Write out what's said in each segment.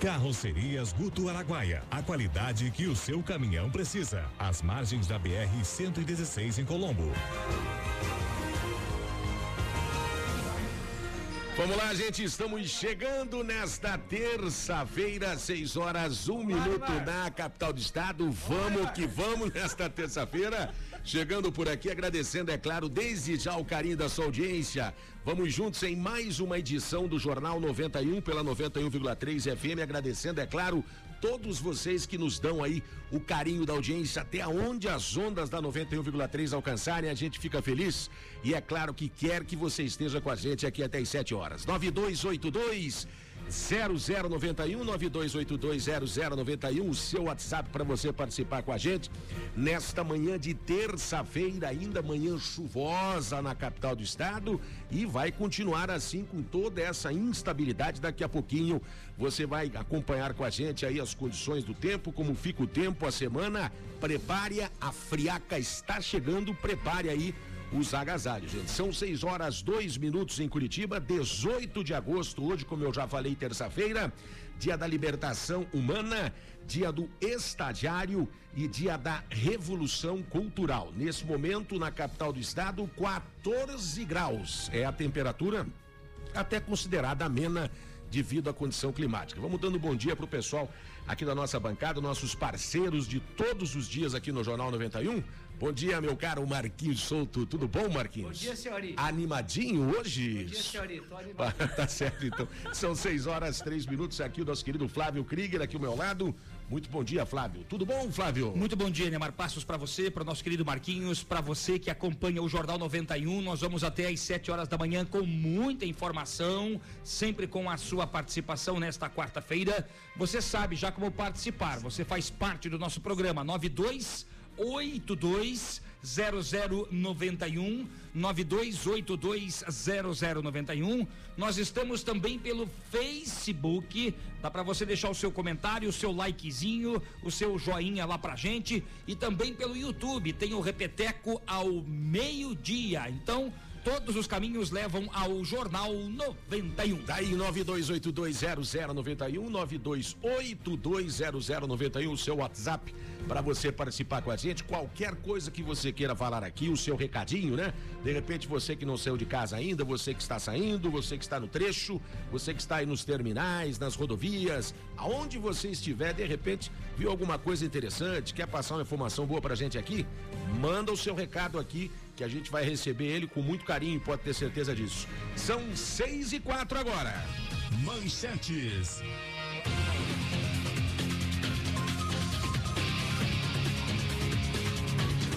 Carrocerias Guto Araguaia. A qualidade que o seu caminhão precisa. Às margens da BR 116 em Colombo. Vamos lá, gente, estamos chegando nesta terça-feira, 6 horas, um minuto na capital do estado. Vamos que vamos nesta terça-feira. Chegando por aqui, agradecendo, é claro, desde já o carinho da sua audiência. Vamos juntos em mais uma edição do Jornal 91 pela 91,3 FM, agradecendo, é claro, todos vocês que nos dão aí o carinho da audiência até onde as ondas da 91,3 alcançarem, a gente fica feliz e é claro que quer que você esteja com a gente aqui até as 7 horas. 9282 0091 92820091, o seu WhatsApp para você participar com a gente nesta manhã de terça-feira, ainda manhã chuvosa na capital do estado e vai continuar assim com toda essa instabilidade. Daqui a pouquinho você vai acompanhar com a gente aí as condições do tempo, como fica o tempo, a semana. Prepare, a friaca está chegando, prepare aí os agasalhos, gente. São 6 horas 2 minutos em Curitiba, 18 de agosto, hoje, como eu já falei, terça-feira, dia da libertação humana, dia do estagiário e dia da revolução cultural. Nesse momento, na capital do estado, 14 graus é a temperatura, até considerada amena devido à condição climática. Vamos dando bom dia para o pessoal aqui da nossa bancada, nossos parceiros de todos os dias aqui no Jornal 91. Bom dia, meu caro Marquinhos Souto. Tudo bom, Marquinhos? Bom dia, senhorita. Animadinho hoje? Bom dia, senhorita. animadinho. tá certo, então. São seis horas, três minutos. Aqui o nosso querido Flávio Krieger, aqui ao meu lado. Muito bom dia, Flávio. Tudo bom, Flávio? Muito bom dia, Neymar Passos, para você, para o nosso querido Marquinhos, para você que acompanha o Jornal 91. Nós vamos até às 7 horas da manhã com muita informação, sempre com a sua participação nesta quarta-feira. Você sabe já como participar. Você faz parte do nosso programa 92 82 0091 9282 0091. Nós estamos também pelo Facebook. Dá para você deixar o seu comentário, o seu likezinho, o seu joinha lá pra gente e também pelo YouTube. Tem o Repeteco ao meio-dia. Então, Todos os caminhos levam ao Jornal 91. Daí 92820091, 92820091, o seu WhatsApp para você participar com a gente. Qualquer coisa que você queira falar aqui, o seu recadinho, né? De repente você que não saiu de casa ainda, você que está saindo, você que está no trecho, você que está aí nos terminais, nas rodovias, aonde você estiver, de repente viu alguma coisa interessante, quer passar uma informação boa pra gente aqui? Manda o seu recado aqui que a gente vai receber ele com muito carinho, pode ter certeza disso. São seis e quatro agora. Manchetes.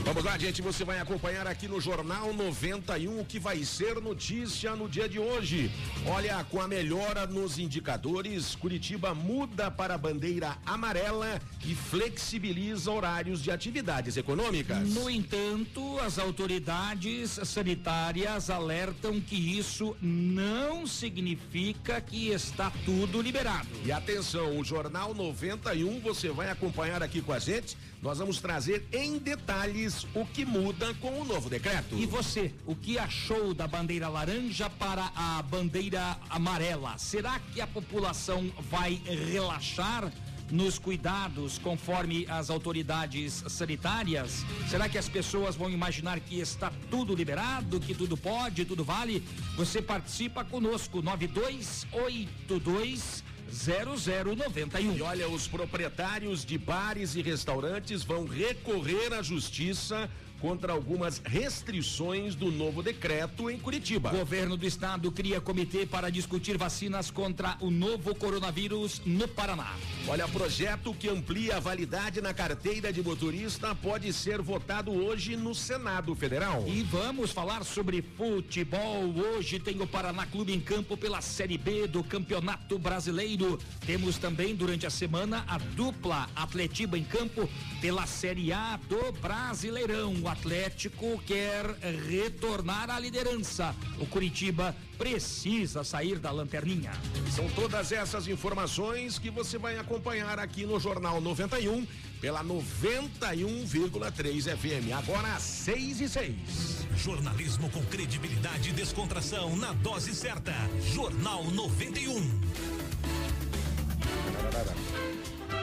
Vamos lá, gente. Você vai acompanhar aqui no Jornal 91 o que vai ser notícia no dia de hoje. Olha, com a melhora nos indicadores, Curitiba muda para a bandeira amarela e flexibiliza horários de atividades econômicas. No entanto, as autoridades sanitárias alertam que isso não significa que está tudo liberado. E atenção, o Jornal 91 você vai acompanhar aqui com a gente nós vamos trazer em detalhes o que muda com o novo decreto. E você, o que achou da bandeira laranja para a bandeira amarela? Será que a população vai relaxar? nos cuidados conforme as autoridades sanitárias? Será que as pessoas vão imaginar que está tudo liberado, que tudo pode, tudo vale? Você participa conosco, 9282 0091. E olha, os proprietários de bares e restaurantes vão recorrer à justiça contra algumas restrições do novo decreto em Curitiba. Governo do estado cria comitê para discutir vacinas contra o novo coronavírus no Paraná. Olha, projeto que amplia a validade na carteira de motorista pode ser votado hoje no Senado Federal. E vamos falar sobre futebol. Hoje tem o Paraná Clube em campo pela Série B do Campeonato Brasileiro. Temos também durante a semana a dupla Atletiba em campo pela Série A do Brasileirão. Atlético quer retornar à liderança. O Curitiba precisa sair da lanterninha. São todas essas informações que você vai acompanhar aqui no Jornal 91 pela 91,3 FM. Agora 6 e 6. Jornalismo com credibilidade e descontração na dose certa. Jornal 91.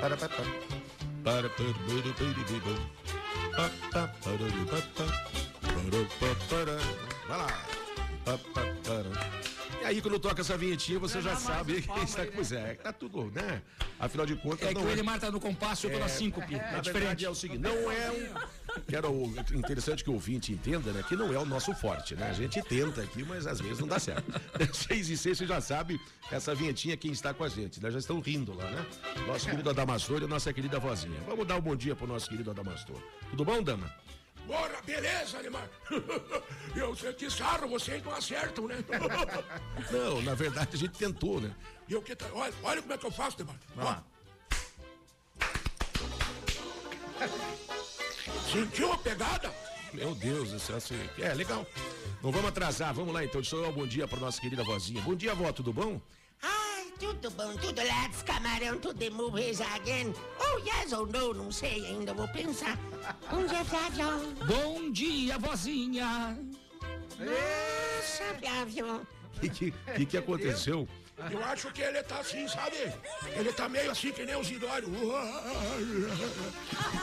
Para, para, para. Para, para, para, para, para. Vai lá. E aí, quando toca essa vinhetinha, você já sabe que está. Pois é, tá tudo, né? Afinal de contas. É que o Elimar tá no compasso, eu tô na síncope. É, é diferente. É o seguinte, não é um. Quero interessante que o ouvinte entenda, né? Que não é o nosso forte, né? A gente tenta aqui, mas às vezes não dá certo. Seis e seis, você já sabe, essa vinhetinha quem está com a gente, né? Já estão rindo lá, né? Nosso querido Adamastor e a nossa querida vozinha. Vamos dar um bom dia pro nosso querido Adamastor. Tudo bom, dama? Bora, beleza, Neymar. Eu sei que sarro, vocês não acertam, né? Não, na verdade a gente tentou, né? E eu que tá... olha, olha como é que eu faço, Neymar. Ah. Sentiu a pegada? Meu Deus, isso é assim. É, legal. Não vamos atrasar, vamos lá então. Deixa eu dar um bom dia para nossa querida vozinha. Bom dia, vó, tudo bom? Tudo bom, tudo lads, camarão, tudo de movies again. Oh, yes ou no, não sei ainda, vou pensar. Bom dia, Flávio. Bom dia, vozinha. Nossa, Flávio. O que, que, que aconteceu? Eu acho que ele tá assim, sabe? Ele tá meio assim que nem o Zidório.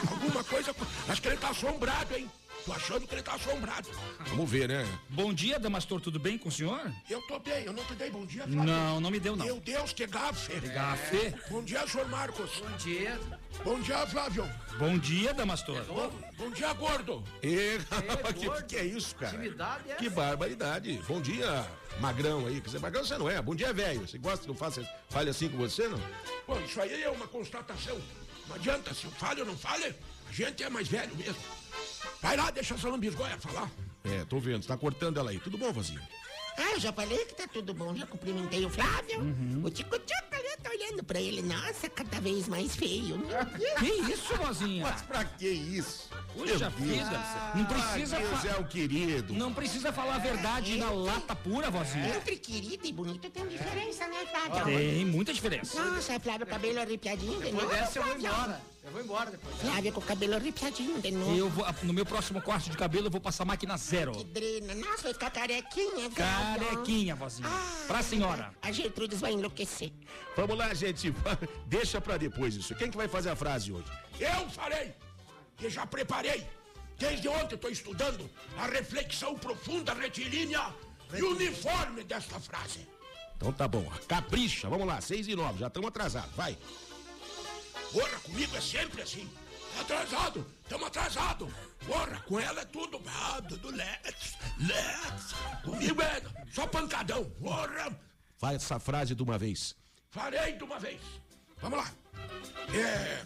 Alguma coisa. Acho que ele tá assombrado, hein? Tô achando que ele tá assombrado. Vamos ver, né? Bom dia, Damastor, tudo bem com o senhor? Eu tô bem, eu não te dei bom dia, Flávio. Não, não me deu, não. Meu Deus, que gafe. Que gafe. Bom dia, senhor Marcos. Bom dia. Bom dia, Flávio. Bom dia, Damastor. Bom, bom dia, gordo. E, que, que é isso, cara? Intimidade é que barbaridade. Bom dia, magrão aí. Quer dizer, magrão você não é. Bom dia, velho. Você gosta que eu faça, fale assim com você, não? Bom, isso aí é uma constatação. Não adianta, se eu falho ou não falho, a gente é mais velho mesmo. Vai lá, deixa essa lambisgoia falar. É, tô vendo, tá cortando ela aí. Tudo bom, vozinha? Ah, eu já falei que tá tudo bom, já cumprimentei o Flávio. Uhum. O Tico Tico ali, eu tô olhando pra ele. Nossa, cada vez mais feio. Que isso, vozinha? Mas pra que isso? Puxa vida, não precisa... Deus é o querido. Não precisa falar a verdade na lata pura, vozinha. Entre querido e bonito tem diferença, né, Flávio? Tem muita diferença. Nossa, Flávio, cabelo arrepiadinho de Depois dessa eu vou embora. Eu vou embora depois. Flávio com o cabelo arrepiadinho de novo. Eu vou, no meu próximo corte de cabelo, eu vou passar máquina zero. Que drena. Nossa, vai ficar carequinha, Flávio. Carequinha, vozinha. Pra senhora. A Gertrudes vai enlouquecer. Vamos lá, gente. Deixa pra depois isso. Quem que vai fazer a frase hoje? Eu farei. E já preparei. Desde ontem estou estudando a reflexão profunda, retilínea e uniforme desta frase. Então tá bom. Capricha. Vamos lá, seis e nove. Já estamos atrasados. Vai. Porra, comigo é sempre assim. Tá atrasado, estamos atrasado. Porra, com ela é tudo. Ah, tudo let's, let's. Comigo é só pancadão. Porra. Vai essa frase de uma vez. Farei de uma vez. Vamos lá. É.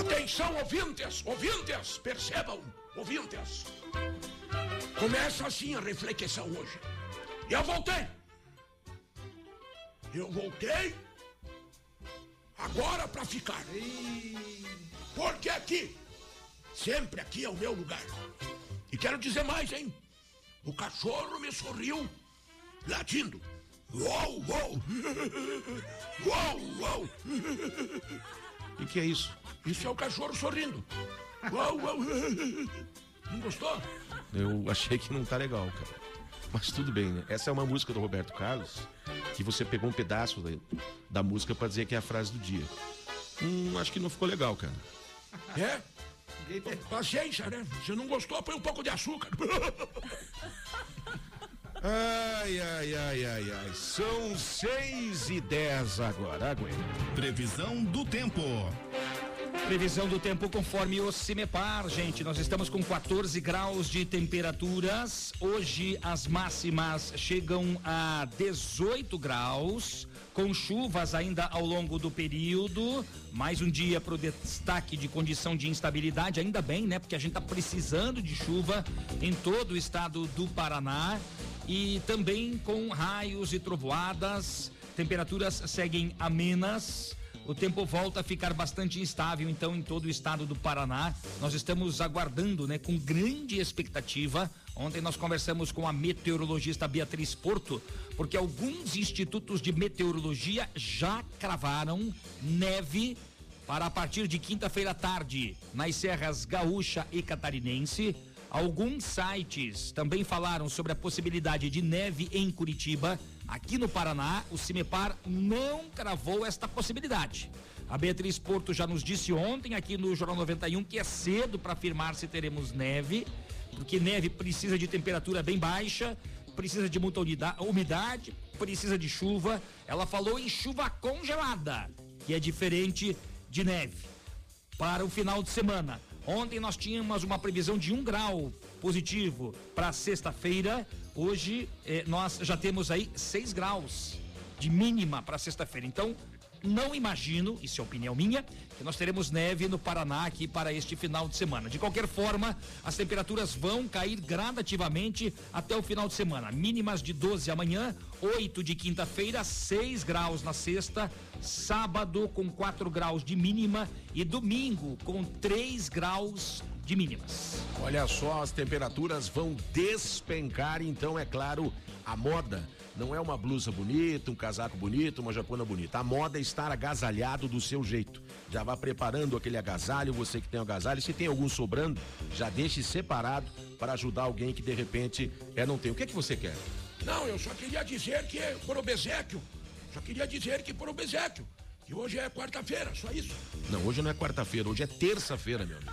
Atenção, ouvintes, ouvintes, percebam, ouvintes. Começa assim a reflexão hoje. Eu voltei. Eu voltei agora para ficar. Porque aqui, sempre aqui é o meu lugar. E quero dizer mais, hein? O cachorro me sorriu latindo. Uou, uou! Uou, uou! O que é isso? Isso é o cachorro sorrindo. Uou, uou! Não gostou? Eu achei que não tá legal, cara. Mas tudo bem, né? Essa é uma música do Roberto Carlos que você pegou um pedaço da, da música pra dizer que é a frase do dia. Hum, acho que não ficou legal, cara. É? Paciência, né? Se não gostou, põe um pouco de açúcar. Ai, ai, ai, ai, ai. São seis e dez agora, aguenta. Previsão do tempo. Previsão do tempo conforme o CIMEPAR, gente. Nós estamos com 14 graus de temperaturas. Hoje as máximas chegam a 18 graus, com chuvas ainda ao longo do período. Mais um dia para o destaque de condição de instabilidade, ainda bem, né? Porque a gente está precisando de chuva em todo o estado do Paraná. E também com raios e trovoadas. Temperaturas seguem amenas o tempo volta a ficar bastante instável, então, em todo o estado do Paraná. Nós estamos aguardando, né, com grande expectativa. Ontem nós conversamos com a meteorologista Beatriz Porto, porque alguns institutos de meteorologia já cravaram neve para a partir de quinta-feira à tarde nas serras gaúcha e catarinense. Alguns sites também falaram sobre a possibilidade de neve em Curitiba Aqui no Paraná, o Cimepar não cravou esta possibilidade. A Beatriz Porto já nos disse ontem aqui no Jornal 91 que é cedo para afirmar se teremos neve, porque neve precisa de temperatura bem baixa, precisa de muita umidade, precisa de chuva. Ela falou em chuva congelada, que é diferente de neve. Para o final de semana. Ontem nós tínhamos uma previsão de um grau positivo para sexta-feira. Hoje eh, nós já temos aí 6 graus de mínima para sexta-feira. Então, não imagino, isso é opinião minha, que nós teremos neve no Paraná aqui para este final de semana. De qualquer forma, as temperaturas vão cair gradativamente até o final de semana. Mínimas de 12 amanhã, 8 de quinta-feira, 6 graus na sexta, sábado com 4 graus de mínima e domingo com 3 graus de mínimas. Olha só, as temperaturas vão despencar, então é claro, a moda não é uma blusa bonita, um casaco bonito, uma japona bonita. A moda é estar agasalhado do seu jeito. Já vá preparando aquele agasalho, você que tem o agasalho, se tem algum sobrando, já deixe separado para ajudar alguém que de repente é não tem. O que é que você quer? Não, eu só queria dizer que por obsequio. Só queria dizer que por obsequio. Que hoje é quarta-feira, só isso. Não, hoje não é quarta-feira, hoje é terça-feira, meu amigo.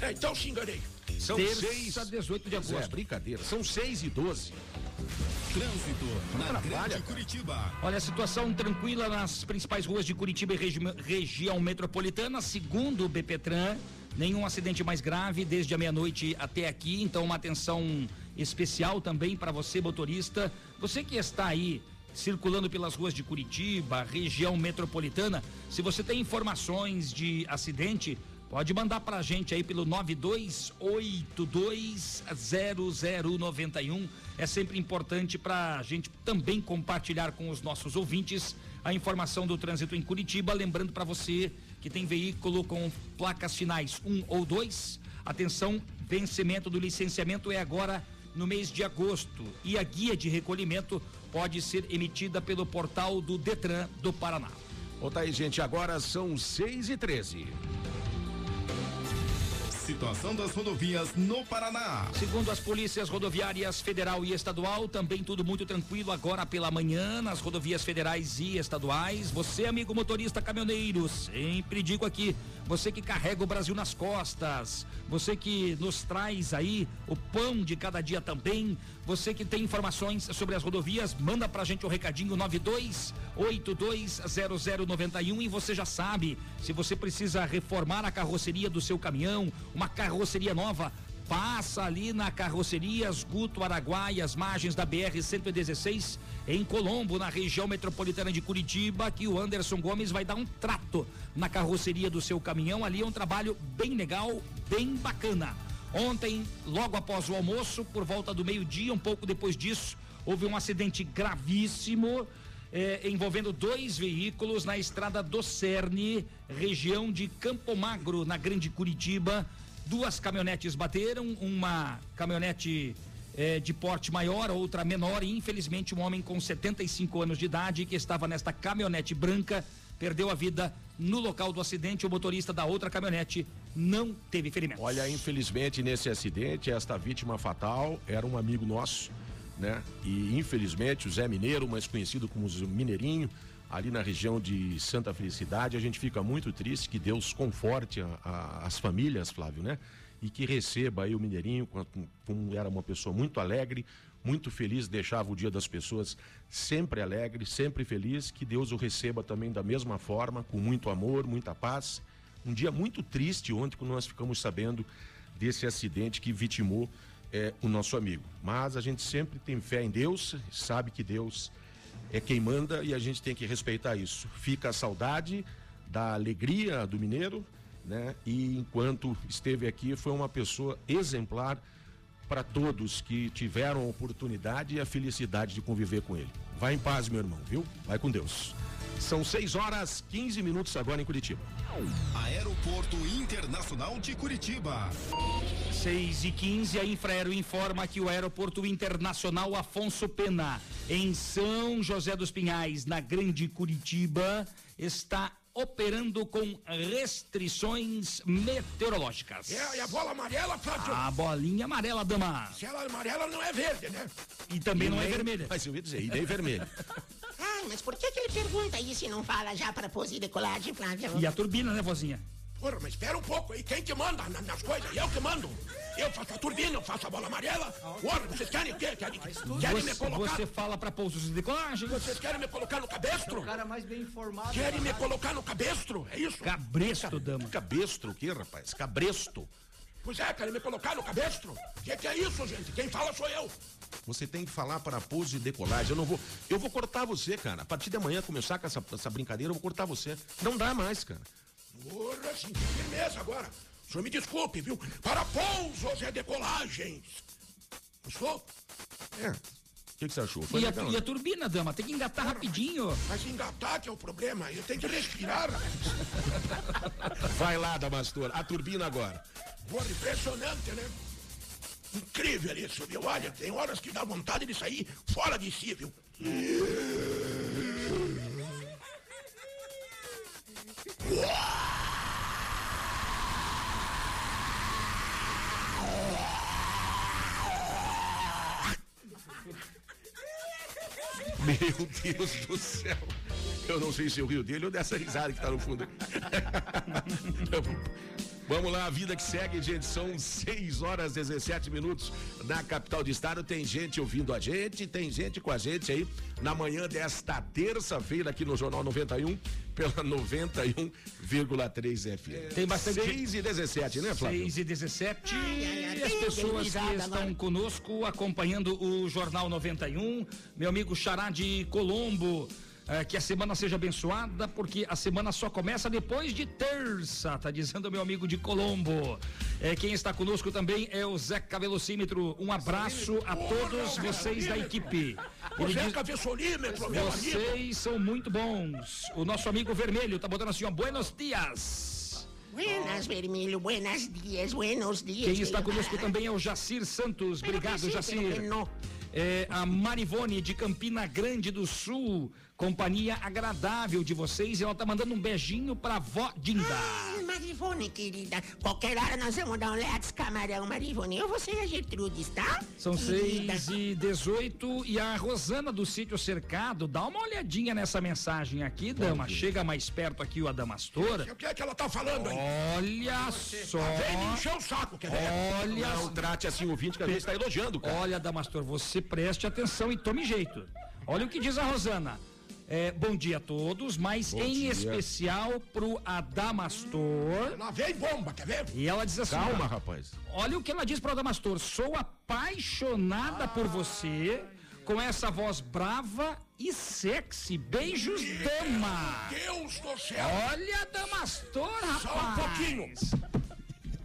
É, então se enganei. São Terça, seis... 18 de agosto. É, brincadeira. São 6 e 12. Trânsito na Grande Curitiba. Olha, a situação tranquila nas principais ruas de Curitiba e regi região metropolitana, segundo o BPTran. Nenhum acidente mais grave desde a meia-noite até aqui, então uma atenção especial também para você, motorista. Você que está aí circulando pelas ruas de Curitiba, região metropolitana, se você tem informações de acidente, Pode mandar para a gente aí pelo 92820091. É sempre importante para a gente também compartilhar com os nossos ouvintes a informação do trânsito em Curitiba. Lembrando para você que tem veículo com placas finais 1 ou 2, atenção, vencimento do licenciamento é agora no mês de agosto e a guia de recolhimento pode ser emitida pelo portal do Detran do Paraná. Ô, tá aí, gente, agora são 6 e 13 Situação das rodovias no Paraná. Segundo as polícias rodoviárias federal e estadual, também tudo muito tranquilo agora pela manhã nas rodovias federais e estaduais. Você, amigo motorista caminhoneiro, sempre digo aqui, você que carrega o Brasil nas costas, você que nos traz aí o pão de cada dia também, você que tem informações sobre as rodovias, manda pra gente o recadinho 92820091 e você já sabe, se você precisa reformar a carroceria do seu caminhão, uma carroceria nova, passa ali na carroceria Guto Araguaia, as margens da BR 116, em Colombo, na região metropolitana de Curitiba, que o Anderson Gomes vai dar um trato na carroceria do seu caminhão. Ali é um trabalho bem legal, bem bacana. Ontem, logo após o almoço, por volta do meio-dia, um pouco depois disso, houve um acidente gravíssimo. Eh, envolvendo dois veículos na estrada do Cerne, região de Campo Magro, na Grande Curitiba. Duas caminhonetes bateram, uma caminhonete eh, de porte maior, outra menor, e infelizmente um homem com 75 anos de idade que estava nesta caminhonete branca perdeu a vida no local do acidente. O motorista da outra caminhonete não teve ferimentos. Olha, infelizmente nesse acidente, esta vítima fatal era um amigo nosso, né? E infelizmente o Zé Mineiro, mais conhecido como Mineirinho, ali na região de Santa Felicidade. A gente fica muito triste que Deus conforte a, a, as famílias, Flávio, né? E que receba aí o Mineirinho, como era uma pessoa muito alegre, muito feliz, deixava o dia das pessoas sempre alegre, sempre feliz. Que Deus o receba também da mesma forma, com muito amor, muita paz, Um dia muito triste ontem, quando nós ficamos sabendo desse acidente que vitimou é, o nosso amigo. Mas a gente sempre tem fé em Deus, sabe que Deus é quem manda e a gente tem que respeitar isso. Fica a saudade da alegria do mineiro, né? E enquanto esteve aqui, foi uma pessoa exemplar para todos que tiveram a oportunidade e a felicidade de conviver com ele. Vai em paz, meu irmão, viu? Vai com Deus. São 6 horas 15 minutos agora em Curitiba. Aeroporto Internacional de Curitiba. 6 e 15 a Infraero informa que o Aeroporto Internacional Afonso Pena, em São José dos Pinhais, na Grande Curitiba, está operando com restrições meteorológicas. É, e a bola amarela, Flávio? A bolinha amarela, dama. Se ela é amarela, não é verde, né? E também E não é nem- vermelha. Mas eu ia dizer, e nem vermelho. Ai, mas por que, que ele pergunta isso e não fala já para pose e decolagem, Flávio? E a turbina, né, vozinha? Porra, mas espera um pouco aí. Quem que manda na- nas coisas? Eu que mando. Eu faço a turbina, eu faço a bola amarela. Porra, vocês querem o quê? Querem, querem me Você, colocar... você fala para pousos de decolagem. Vocês querem me colocar no cabestro? cara mais bem informado. Querem me colocar no cabestro? É isso? Cabresto, dama. Cabestro o quê, rapaz? Cabresto. Pois é, querem me colocar no cabestro? O que, que é isso, gente? Quem fala sou eu. Você tem que falar para pouso e decolagem. Eu não vou. Eu vou cortar você, cara. A partir de amanhã começar com essa, essa brincadeira, eu vou cortar você. Não dá mais, cara. Porra, sim, firmeza agora. O senhor me desculpe, viu? Para pousos e decolagens. Gostou? É. O que, que você achou? Foi E a, legal, e a né? turbina, dama? Tem que engatar rapidinho. Mas engatar que é o problema. Eu tenho que respirar. Vai lá, Damastor. A turbina agora. Porra, impressionante, né? Incrível isso, viu? Olha, tem horas que dá vontade de sair fora de si, viu? Meu Deus do céu. Eu não sei se eu rio dele ou dessa risada que tá no fundo. Vamos lá, a vida que segue, gente. São 6 horas e 17 minutos na capital do estado. Tem gente ouvindo a gente, tem gente com a gente aí na manhã desta terça-feira aqui no Jornal 91, pela 91,3 FM. Tem bastante 6 e 17, né, Flávio? 6 e 17. Ai, ai, ai, E as pessoas que estão conosco acompanhando o Jornal 91. Meu amigo Xará de Colombo. eh, que a semana seja abençoada, porque a semana só começa depois de terça, tá dizendo meu amigo de Colombo. Eh, quem está conosco também é o Zeca Velocímetro. Um abraço a todos vocês da equipe. O Ele Zeca Vessolímetro, meu amigo. vocês são muito bons. O nosso amigo vermelho tá botando assim, ó, buenos dias. Buenas, vermelho, buenos dias, buenos dias. Quem está conosco também é o Jacir Santos. Obrigado, Jacir. É, a Marivone de Campina Grande do Sul. Companhia agradável de vocês. E ela tá mandando um beijinho pra vó Dinda. Ah, Marivone, querida. Qualquer hora nós vamos dar um let's camarão, Marivone. Eu vou ser a Gertrudes, tá? São Querida. 6 e 18 e a Rosana do sítio cercado, dá uma olhadinha nessa mensagem aqui, dama. Chega mais perto aqui o Adamastor. O que é que ela tá falando aí? Olha só. Vem me encher o saco, quer ver? Olha Não trate assim o ouvinte que às vezes está elogiando, cara. Olha, Damastor, você preste atenção e tome jeito. Olha o que diz a Rosana. É, bom dia a todos, mas em dia. especial pro Adamastor. Lá vem bomba, quer ver? E ela diz assim: Calma, rapaz. Olha o que ela diz pro Adamastor. Sou apaixonada por você, com essa voz brava e sexy. Beijos, dama. Deus do céu. Olha, Damastor, rapaz. Só um pouquinho.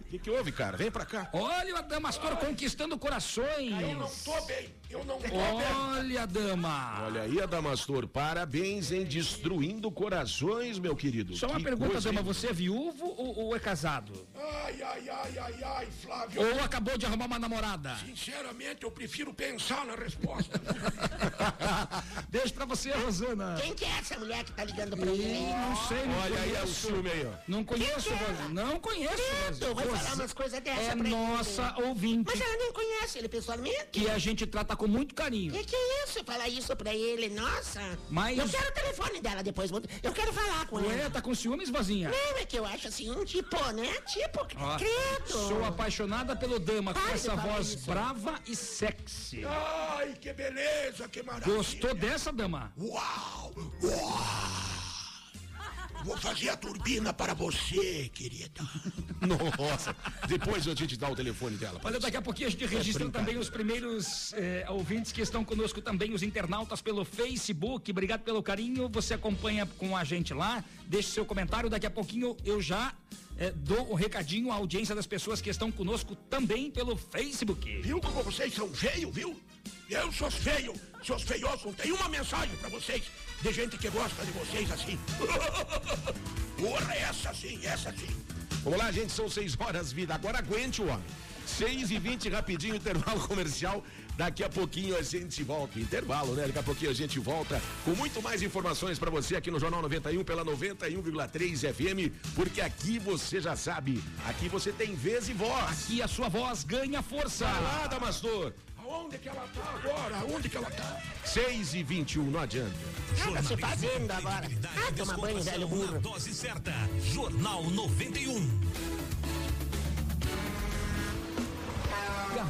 O que, que houve, cara? Vem pra cá. Olha o Adamastor conquistando corações. Eu não tô bem. Eu não. Olha, dama. Olha aí, Adamastor, parabéns em destruindo corações, meu querido. Só uma Que pergunta, coisa, dama, hein? você é viúvo ou, ou é casado? Ai, ai, ai, ai, ai, Flávio. Ou acabou de arrumar uma namorada? Sinceramente, eu prefiro pensar na resposta. Beijo pra você, Rosana. Quem que é essa mulher que tá ligando pra aí? não sei, não Olha aí, é o conheço. ciúme aí, ó. Não conheço, Quem que é? Rosana. Não conheço, Credo, vai Rosana. falar umas coisas dessas É pra ele. nossa ouvinte, Mas ela nem conhece ele pessoalmente. que a gente trata com muito carinho. Que que é isso? Falar isso pra ele, nossa. Mas- Eu quero o telefone dela depois. Eu quero falar com Ué, ela. tá com ciúmes, vozinha? Não, é que eu acho assim, um tipo, né? Tipo, Ó, credo. Sou apaixonada pelo dama com Para de essa voz isso. brava e sexy. Ai, que beleza, que maravilha. Gostou dessa, dama? Uau! Uau! Vou fazer a turbina para você, querida. Nossa, depois a gente dá o telefone dela. Olha, daqui a pouquinho a gente registra também os primeiros eh, ouvintes que estão conosco também, os internautas pelo Facebook. Obrigado pelo carinho. Você acompanha com a gente lá. Deixe seu comentário. Daqui a pouquinho eu já eh, dou o um recadinho à audiência das pessoas que estão conosco também pelo Facebook. Viu como vocês são feios, viu? Eu sou feio, seus feios, não tem uma mensagem para vocês de gente que gosta de vocês assim. Porra, essa sim, essa sim. Vamos lá, gente, são seis horas, vida. Agora aguente o homem. 6 e 20 rapidinho, intervalo comercial. Daqui a pouquinho a gente volta. Intervalo, né? Daqui a pouquinho a gente volta com muito mais informações para você aqui no Jornal 91 pela 91,3 FM, porque aqui você já sabe, aqui você tem vez e voz. Aqui a sua voz ganha força. Vai lá, Damastor. Onde que ela tá agora? Onde que ela tá? 6 e 21, não adianta. Nada se fazendo agora. Ah, toma banho, velho burro. Dose certa. Jornal 91.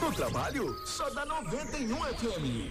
No trabalho, só dá 91 FM.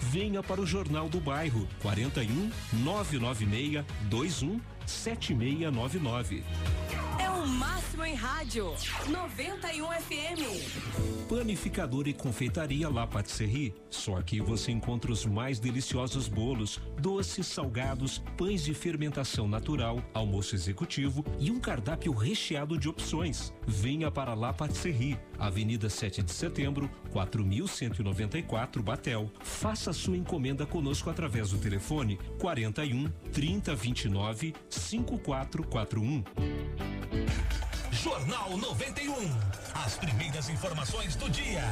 Venha para o Jornal do Bairro 41 996 21 7699. É o máximo em rádio. 91 FM. Panificador e confeitaria La Patisserie. Só aqui você encontra os mais deliciosos bolos, doces, salgados, pães de fermentação natural, almoço executivo e um cardápio recheado de opções. Venha para La Patisserie, Avenida 7 de Setembro, 4194 Batel. Faça sua encomenda conosco através do telefone 41 3029 5441. Jornal 91. As primeiras informações do dia.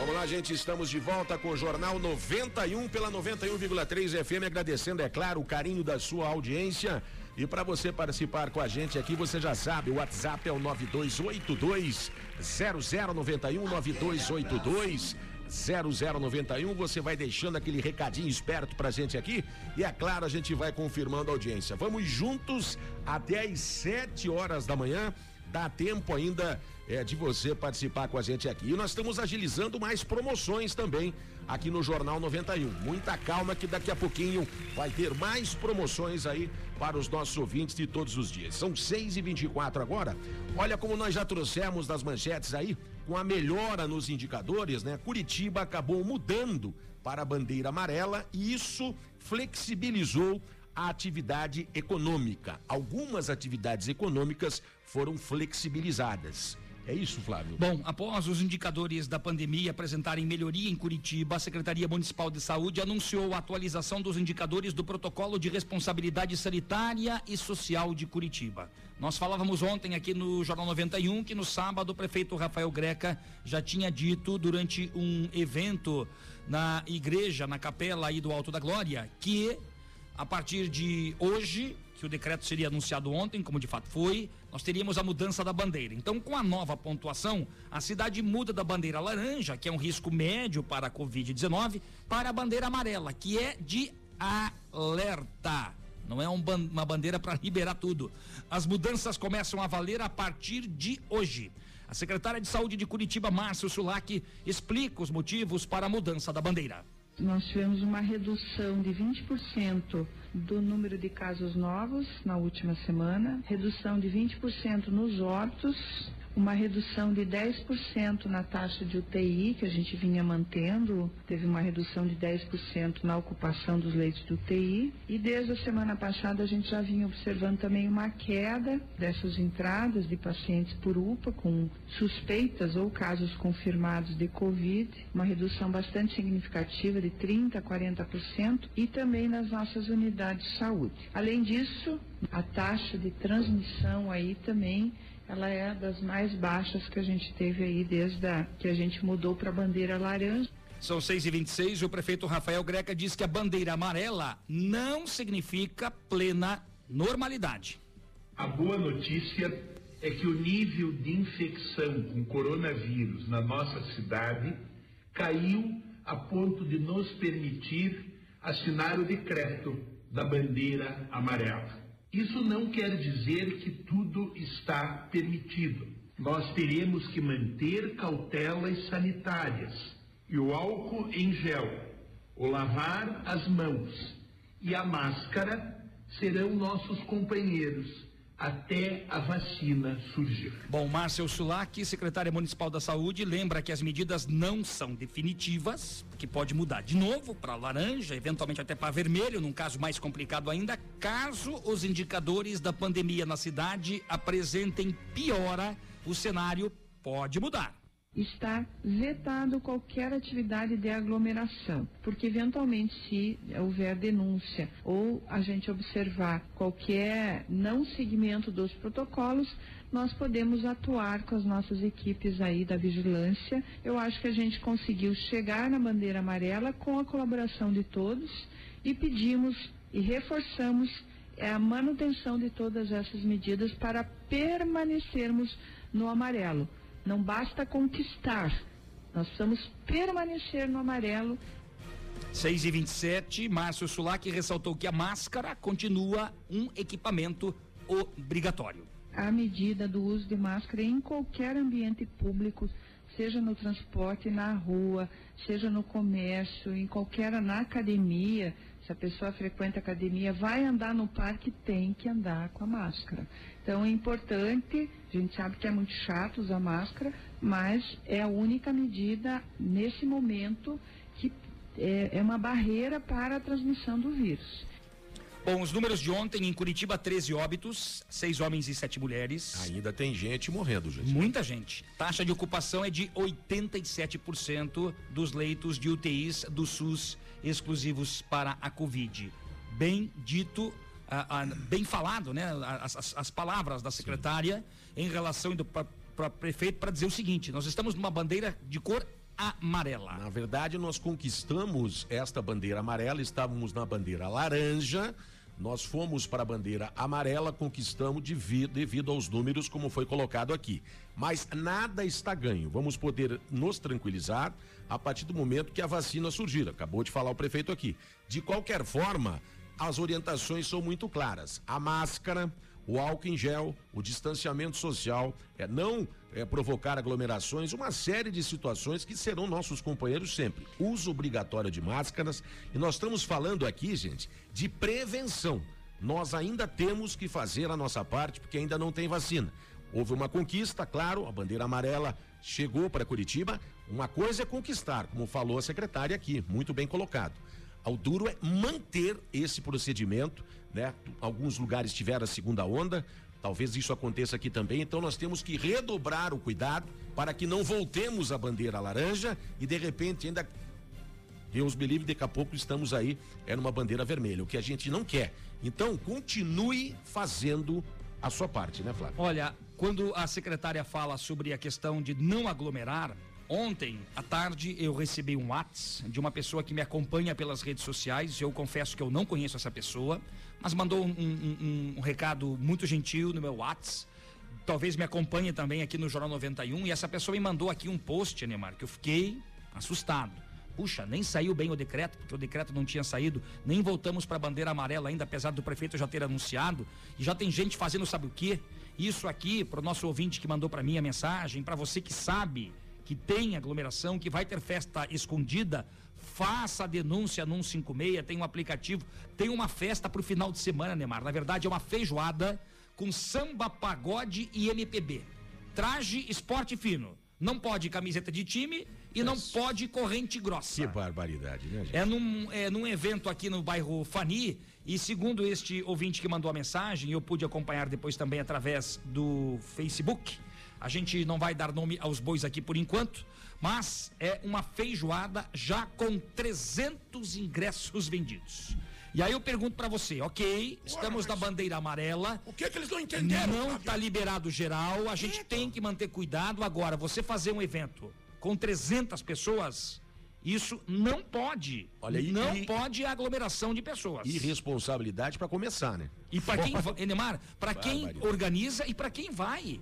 Vamos lá, gente, estamos de volta com o Jornal 91 pela 91,3 FM, agradecendo, é claro, o carinho da sua audiência. E para você participar com a gente aqui, você já sabe, o WhatsApp é o 9282 0091 9282 0091. Você vai deixando aquele recadinho esperto pra gente aqui e é claro, a gente vai confirmando a audiência. Vamos juntos até às 7 horas da manhã. Dá tempo ainda é, de você participar com a gente aqui. E nós estamos agilizando mais promoções também aqui no Jornal 91. Muita calma que daqui a pouquinho vai ter mais promoções aí para os nossos ouvintes de todos os dias. São 6 e 24 agora. Olha como nós já trouxemos das manchetes aí, com a melhora nos indicadores, né? Curitiba acabou mudando para a bandeira amarela e isso flexibilizou a atividade econômica. Algumas atividades econômicas foram flexibilizadas. É isso, Flávio? Bom, após os indicadores da pandemia apresentarem melhoria em Curitiba, a Secretaria Municipal de Saúde anunciou a atualização dos indicadores do Protocolo de Responsabilidade Sanitária e Social de Curitiba. Nós falávamos ontem aqui no Jornal 91 que no sábado o prefeito Rafael Greca já tinha dito durante um evento na igreja, na capela aí do Alto da Glória, que a partir de hoje, que o decreto seria anunciado ontem, como de fato foi, nós teríamos a mudança da bandeira. Então, com a nova pontuação, a cidade muda da bandeira laranja, que é um risco médio para a Covid-19, para a bandeira amarela, que é de alerta. não é um uma bandeira para liberar tudo. As mudanças começam a valer a partir de hoje. A secretária de Saúde de Curitiba, Márcio Sulac, explica os motivos para a mudança da bandeira. Nós tivemos uma redução de 20% do número de casos novos na última semana, redução de 20% nos óbitos uma redução de 10% na taxa de UTI, que a gente vinha mantendo, teve uma redução de 10% na ocupação dos leitos de UTI, e desde a semana passada a gente já vinha observando também uma queda dessas entradas de pacientes por UPA com suspeitas ou casos confirmados de Covid, uma redução bastante significativa de 30% a 40%, e também nas nossas unidades de saúde. Além disso, a taxa de transmissão aí também ela é das mais baixas que a gente teve aí desde a, que a gente mudou para a bandeira laranja. São 6 e 26 o prefeito Rafael Greca diz que a bandeira amarela não significa plena normalidade. A boa notícia é que o nível de infecção com coronavírus na nossa cidade caiu a ponto de nos permitir assinar o decreto da bandeira amarela. Isso não quer dizer que tudo está permitido. Nós teremos que manter cautelas sanitárias e o álcool em gel, o lavar as mãos e a máscara serão nossos companheiros até a vacina surgir. Bom, Márcio Sulac, secretária municipal da Saúde, lembra que as medidas não são definitivas, que pode mudar de novo para laranja, eventualmente até para vermelho, num caso mais complicado ainda, caso os indicadores da pandemia na cidade apresentem piora, o cenário pode mudar está vetado qualquer atividade de aglomeração, porque eventualmente se houver denúncia ou a gente observar qualquer não seguimento dos protocolos, nós podemos atuar com as nossas equipes aí da vigilância. Eu acho que a gente conseguiu chegar na bandeira amarela com a colaboração de todos e pedimos e reforçamos a manutenção de todas essas medidas para permanecermos no amarelo não basta conquistar, nós precisamos permanecer no amarelo. 6 e 27 Márcio Sulac ressaltou que a máscara continua um equipamento obrigatório. A medida do uso de máscara em qualquer ambiente público, seja no transporte, na rua, seja no comércio, em qualquer na academia, se a pessoa frequenta academia, vai andar no parque, tem que andar com a máscara. Então é importante, a gente sabe que é muito chato usar máscara, mas é a única medida nesse momento que é, é uma barreira para a transmissão do vírus. Bom, os números de ontem em Curitiba, 13 óbitos, seis homens e sete mulheres. Ainda tem gente morrendo, gente. Muita gente. Taxa de ocupação é de 87% dos leitos de UTIs do SUS exclusivos para a Covid. Bem dito, bem falado, né? As, as, as palavras da secretária Sim. em relação para o prefeito para dizer o seguinte: nós estamos numa bandeira de cor amarela. Na verdade, nós conquistamos esta bandeira amarela, estávamos na bandeira laranja. Nós fomos para a bandeira amarela, conquistamos devido, aos números, como foi colocado aqui. Mas nada está ganho. Vamos poder nos tranquilizar a partir do momento que a vacina surgir. Acabou de falar o prefeito aqui. De qualquer forma, as orientações são muito claras. A máscara, o álcool em gel, o distanciamento social, é não é, provocar aglomerações, uma série de situações que serão nossos companheiros sempre. Uso obrigatório de máscaras. E nós estamos falando aqui, gente, de prevenção. Nós ainda temos que fazer a nossa parte, porque ainda não tem vacina. Houve uma conquista, claro, a bandeira amarela chegou para Curitiba. Uma coisa é conquistar, como falou a secretária aqui, muito bem colocado. O duro é manter esse procedimento, né? Alguns lugares tiveram a segunda onda, talvez isso aconteça aqui também, então nós temos que redobrar o cuidado para que não voltemos à bandeira laranja e de repente ainda Deus me livre, daqui a pouco estamos aí é numa bandeira vermelha, o que a gente não quer. Então, continue fazendo a sua parte, né, Flávio? Olha, quando a secretária fala sobre a questão de não aglomerar, ontem à tarde eu recebi um WhatsApp de uma pessoa que me acompanha pelas redes sociais. Eu confesso que eu não conheço essa pessoa, mas mandou um, um, um recado muito gentil no meu WhatsApp. Talvez me acompanhe também aqui no Jornal 91. E essa pessoa me mandou aqui um post, Neymar, que eu fiquei assustado. puxa, nem saiu bem o decreto, porque o decreto não tinha saído, nem voltamos para a bandeira amarela ainda, apesar do prefeito já ter anunciado, e já tem gente fazendo sabe o quê? Isso aqui, para o nosso ouvinte que mandou para mim a mensagem, para você que sabe que tem aglomeração, que vai ter festa escondida, faça a denúncia no 156, tem um aplicativo, tem uma festa para o final de semana, Neymar. Na verdade, é uma feijoada com samba, pagode e MPB. Traje esporte fino. Não pode camiseta de time e não pode corrente grossa. Que barbaridade, né, gente? É num, é num evento aqui no bairro Fani, e segundo este ouvinte que mandou a mensagem, eu pude acompanhar depois também através do Facebook. A gente não vai dar nome aos bois aqui por enquanto, mas é uma feijoada já com 300 ingressos vendidos. E aí eu pergunto para você, ok, estamos na bandeira amarela. O que que eles não entenderam? Não Flávio? tá liberado geral, a gente tem que manter cuidado. Agora, você fazer um evento com 300 pessoas, isso não pode. Olha aí, não e- pode aglomeração de pessoas. Irresponsabilidade para começar, né? E para quem, Enemar, para quem organiza e para quem vai.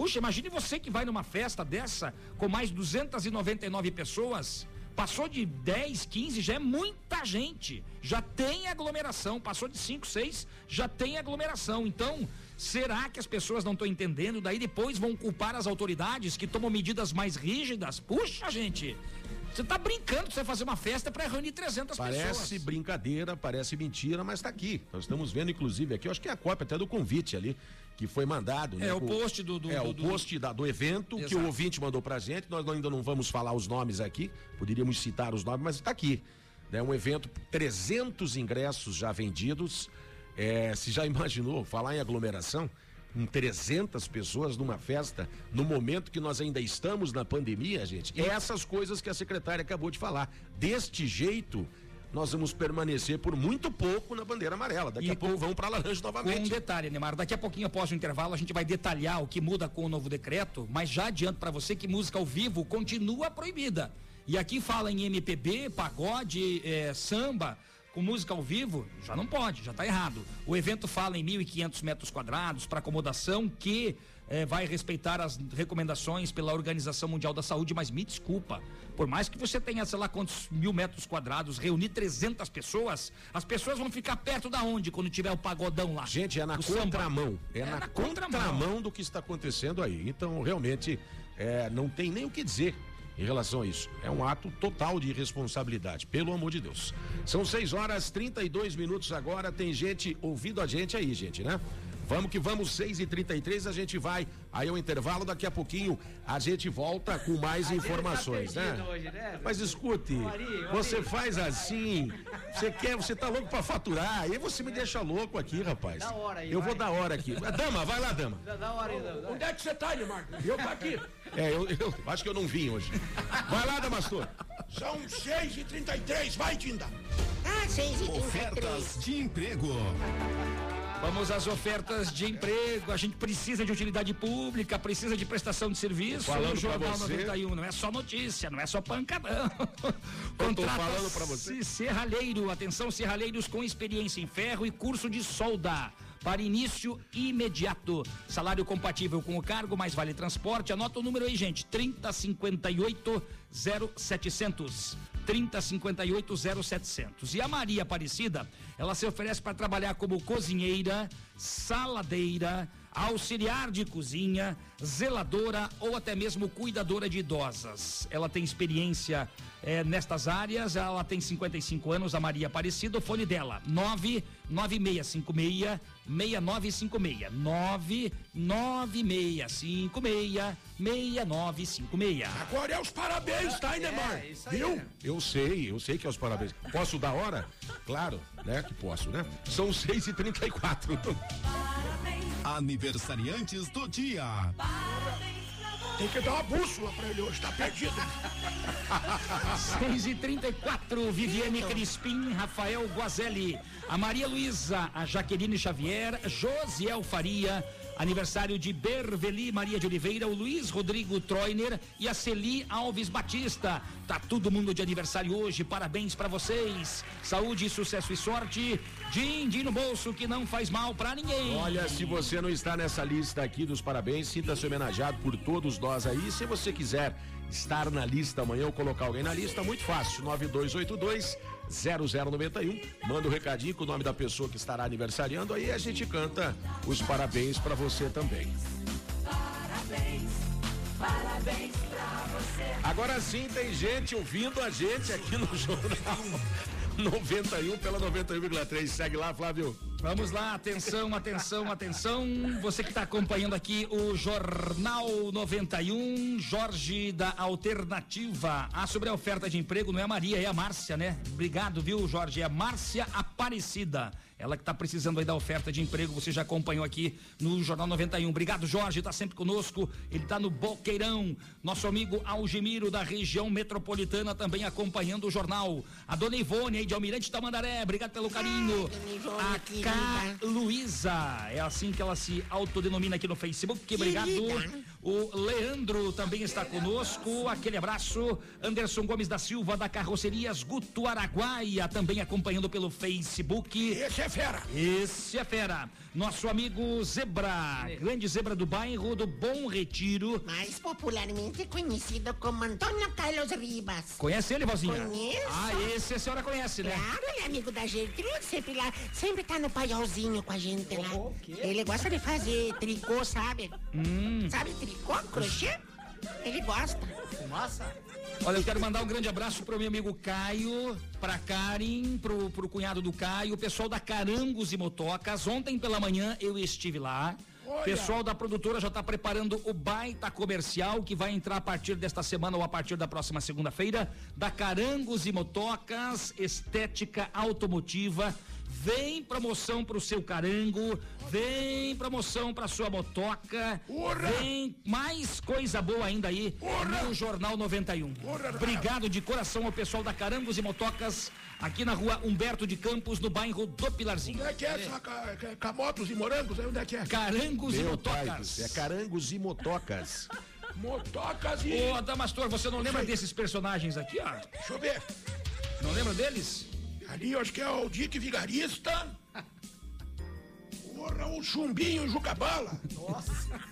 Puxa, imagine você que vai numa festa dessa com mais 299 pessoas. Passou de 10, 15, já é muita gente. Já tem aglomeração. Passou de 5, 6, já tem aglomeração. Então, será que as pessoas não estão entendendo? Daí depois vão culpar as autoridades que tomam medidas mais rígidas? Puxa, gente. Você tá brincando, você vai fazer uma festa para reunir 300 Parece pessoas. brincadeira, parece mentira, mas está aqui. Nós estamos vendo, inclusive, aqui, eu acho que é a cópia até do convite ali, que foi mandado. né, É, o post do- do- É, do- o do- post da- do evento que Exato. o ouvinte mandou pra gente. Nós ainda não vamos falar os nomes aqui, poderíamos citar os nomes, mas está aqui. É um evento, 300 ingressos já vendidos. É, se já imaginou falar em aglomeração? Com 300 pessoas numa festa, no momento que nós ainda estamos na pandemia, gente. É essas coisas que a secretária acabou de falar. Deste jeito, nós vamos permanecer por muito pouco na bandeira amarela. Daqui E a pouco vamos para laranja Com um novamente. detalhe, Neymar, daqui a pouquinho após o intervalo a gente vai detalhar o que muda com o novo decreto, mas já adianto para você que música ao vivo continua proibida. E aqui fala em MPB, pagode, eh, samba, com música ao vivo, já não pode, já está errado. O evento fala em 1.500 metros quadrados para acomodação que eh, vai respeitar as recomendações pela Organização Mundial da Saúde, mas me desculpa, por mais que você tenha, sei lá quantos mil metros quadrados, reunir 300 pessoas, as pessoas vão ficar perto da onde quando tiver o pagodão lá? Gente, é na contramão. É, É na, na contramão. contramão. do que está acontecendo aí. Então, realmente, é, não tem nem o que dizer em relação a isso. É um ato total de irresponsabilidade, pelo amor de Deus. São 6 horas 32 minutos agora. Tem gente ouvindo a gente aí, gente, né? Vamos que vamos, 6 e 33 a gente vai. Aí é o intervalo, daqui a pouquinho a gente volta com mais informações, né? Mas escute, você faz assim, você quer, você tá louco pra faturar, aí você me deixa louco aqui, rapaz. Dá hora aí, Eu vou vai. dar hora aqui. Dama, vai lá, dama. Dá, dá hora aí, dá. Onde é que você tá, Neymar? Eu tô aqui. É, eu, eu acho que eu não vim hoje. Vai lá, Damastor. São 6 e 33 vai, Dinda. Ah, 6 e Ofertas de emprego. Vamos às ofertas de emprego. A gente precisa de utilidade pública, precisa de prestação de serviço. Falando o Jornal você. 91 não é só notícia, não é só pancadão. Tô falando pra você. Serralheiro, atenção, serralheiros com experiência em ferro e curso de solda. Para início imediato. Salário compatível com o cargo, mais vale transporte. Anota o número aí, gente: 3058 0700. 3058 0700. E a Maria Aparecida, ela se oferece para trabalhar como cozinheira, saladeira, auxiliar de cozinha, zeladora ou até mesmo cuidadora de idosas. Ela tem experiência eh, nestas áreas, ela tem 55 anos, a Maria Aparecida, o fone dela, 99656 6956. 99656 6956. Agora é os parabéns, tá, Neymar? É, aí. Viu? Eu sei, eu sei que é os parabéns. Posso dar hora? Claro, né? Que posso, né? São 6 e 34 Aniversariantes do dia. Tem que dar uma bússola pra ele hoje, tá perdido. 6 e 34 Viviane Crispim, Rafael Guazelli, a Maria Luísa, a Jaqueline Xavier, Josiel Faria, aniversário de Berveli Maria de Oliveira, o Luiz Rodrigo Troiner e a Celi Alves Batista. Tá todo mundo de aniversário hoje, parabéns pra vocês. Saúde, sucesso e sorte. Din, din no bolso que não faz mal pra ninguém. Olha, se você não está nessa lista aqui dos parabéns, sinta-se homenageado por todos nós aí. Se você quiser estar na lista amanhã ou colocar alguém na lista, muito fácil. 9282 0091. Manda o um recadinho com o nome da pessoa que estará aniversariando, aí a gente canta os parabéns para você também. Parabéns, parabéns pra você. Agora sim tem gente ouvindo a gente aqui no jornal. 91 pela 91,3. Segue lá, Flávio. Vamos lá, atenção, atenção, atenção. Você que está acompanhando aqui o Jornal 91, Jorge da Alternativa. Ah, sobre a oferta de emprego, não é a Maria, é a Márcia, né? Obrigado, viu, Jorge? É a Márcia Aparecida. Ela que está precisando aí da oferta de emprego, você já acompanhou aqui no Jornal 91. Obrigado, Jorge, está sempre conosco. Ele está no Boqueirão. Nosso amigo Algemiro, da região metropolitana, também acompanhando o jornal. A dona Ivone aí de Almirante Tamandaré, obrigado pelo carinho. a K. Luísa, é assim que ela se autodenomina aqui no Facebook. Obrigado. O Leandro também está conosco. Aquele abraço. Anderson Gomes da Silva, da Carrocerias Guto Araguaia, também acompanhando pelo Facebook. Esse é fera. Esse é fera. Nosso amigo Zebra, grande Zebra do bairro do Bom Retiro. Mais popularmente conhecido como Antônio Carlos Ribas. Conhece ele, vozinha? Conheço. Ah, esse a senhora conhece, né? Claro, ele é amigo da Gertrude, sempre lá, sempre tá no paiolzinho com a gente lá. Oh, ele gosta de fazer tricô, sabe? Hum. Sabe tricô, crochê? Ele gosta. Fumaça? Olha, eu quero mandar um grande abraço pro meu amigo Caio, pra Karen, pro, pro cunhado do Caio, o pessoal da Carangos e Motocas. Ontem pela manhã eu estive lá. O pessoal da produtora já está preparando o baita comercial que vai entrar a partir desta semana ou a partir da próxima segunda-feira. Da Carangos e Motocas, estética automotiva Vem promoção pro seu carango, vem promoção pra sua motoca, Urra! vem mais coisa boa ainda aí Urra! no Jornal 91. Urra! Obrigado de coração ao pessoal da Carangos e Motocas, aqui na rua Humberto de Campos, no bairro do Pilarzinho. Onde é que é essa Camotos e Morangos? Onde é que é? Carangos Meu e Motocas. Pai, é Carangos e Motocas. Motocas e. Ô, Adamastor, você não lembra desses personagens aqui, ó? Deixa eu ver. Não lembra deles? Ali eu acho que é o Dick Vigarista. Porra, o Chumbinho Jucabala. Nossa.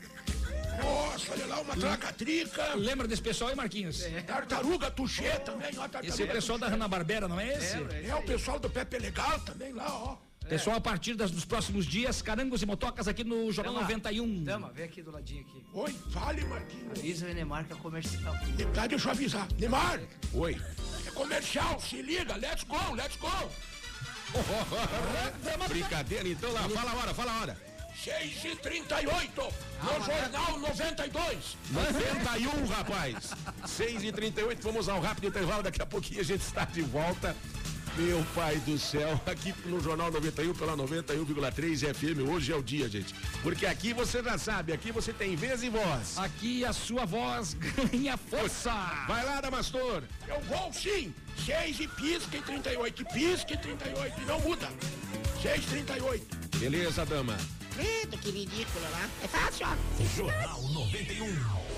Nossa, olha lá, uma traca-trica. Lembra desse pessoal aí, Marquinhos? É. Tartaruga Tuxê oh. também, ó. Esse é o pessoal da Hanna-Barbera, não é esse? É, é, é o pessoal do Pepe Legal também lá, ó. Pessoal, a partir das, dos próximos dias, carangos e motocas aqui no Jornal Dama, 91. Dama, vem aqui do ladinho aqui. Oi, fale, Marquinhos. Avisa o Enemar que é comercial. Deputado, deixa eu avisar. Neymar. Oi. É comercial, se liga, let's go, let's go. Brincadeira, então lá, fala a hora, fala a hora. 6 e 38 no Jornal 92. 91, rapaz. 6 e 38 vamos ao rápido intervalo. Daqui a pouquinho a gente está de volta. Meu pai do céu, aqui no Jornal 91 pela 91,3 FM. Hoje é o dia, gente. Porque aqui você já sabe, aqui você tem vez e voz. Aqui a sua voz ganha força. Vai lá, Damastor. Eu vou sim. 6 e pisca e 38. Pisca e 38. E não muda. 6 e 38. Beleza, dama. Eita, que ridículo lá. É fácil, ó. Jornal 91.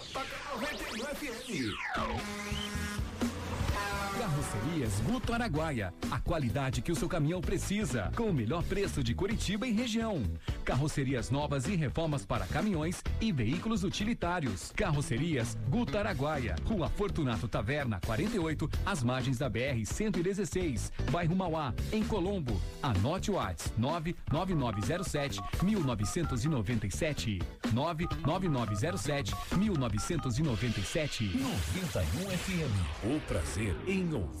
toca 91 FM. Carrocerias Guto Araguaia. A qualidade que o seu caminhão precisa. Com o melhor preço de Curitiba e região. Carrocerias novas e reformas para caminhões e veículos utilitários. Carrocerias Guto Araguaia. Rua Fortunato Taverna, 48, às margens da BR 116, bairro Mauá, em Colombo. Anote o WhatsApp 99907 1997. 99907 1997. 91 FM. O prazer em ouvir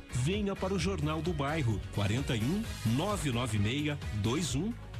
Venha para o Jornal do Bairro 41 996 21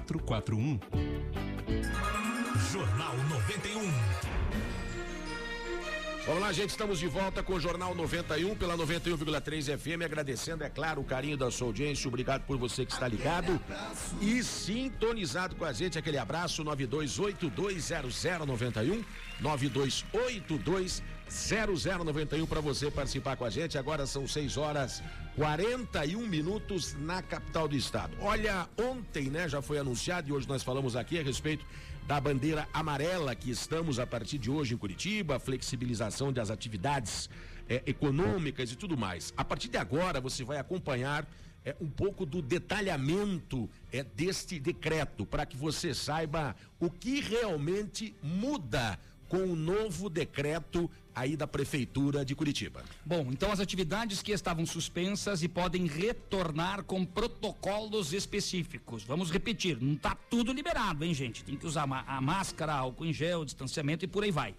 5441. Jornal 91. Vamos lá, gente, estamos de volta com o Jornal 91 pela 91,3 FM, agradecendo, é claro, o carinho da sua audiência, obrigado por você que está ligado e sintonizado com a gente, aquele abraço 92820091, 92820091 para você participar com a gente, agora são 6 horas 41 minutos na capital do estado. Olha, ontem, né, já foi anunciado e hoje nós falamos aqui a respeito da bandeira amarela que estamos a partir de hoje em Curitiba, flexibilização das atividades eh, econômicas e tudo mais. A partir de agora você vai acompanhar eh, um pouco do detalhamento eh, deste decreto para que você saiba o que realmente muda com o novo decreto aí da prefeitura de Curitiba. Bom, então as atividades que estavam suspensas e podem retornar com protocolos específicos. Vamos repetir, não está tudo liberado, hein, gente? Tem que usar a máscara, álcool em gel, distanciamento e por aí vai.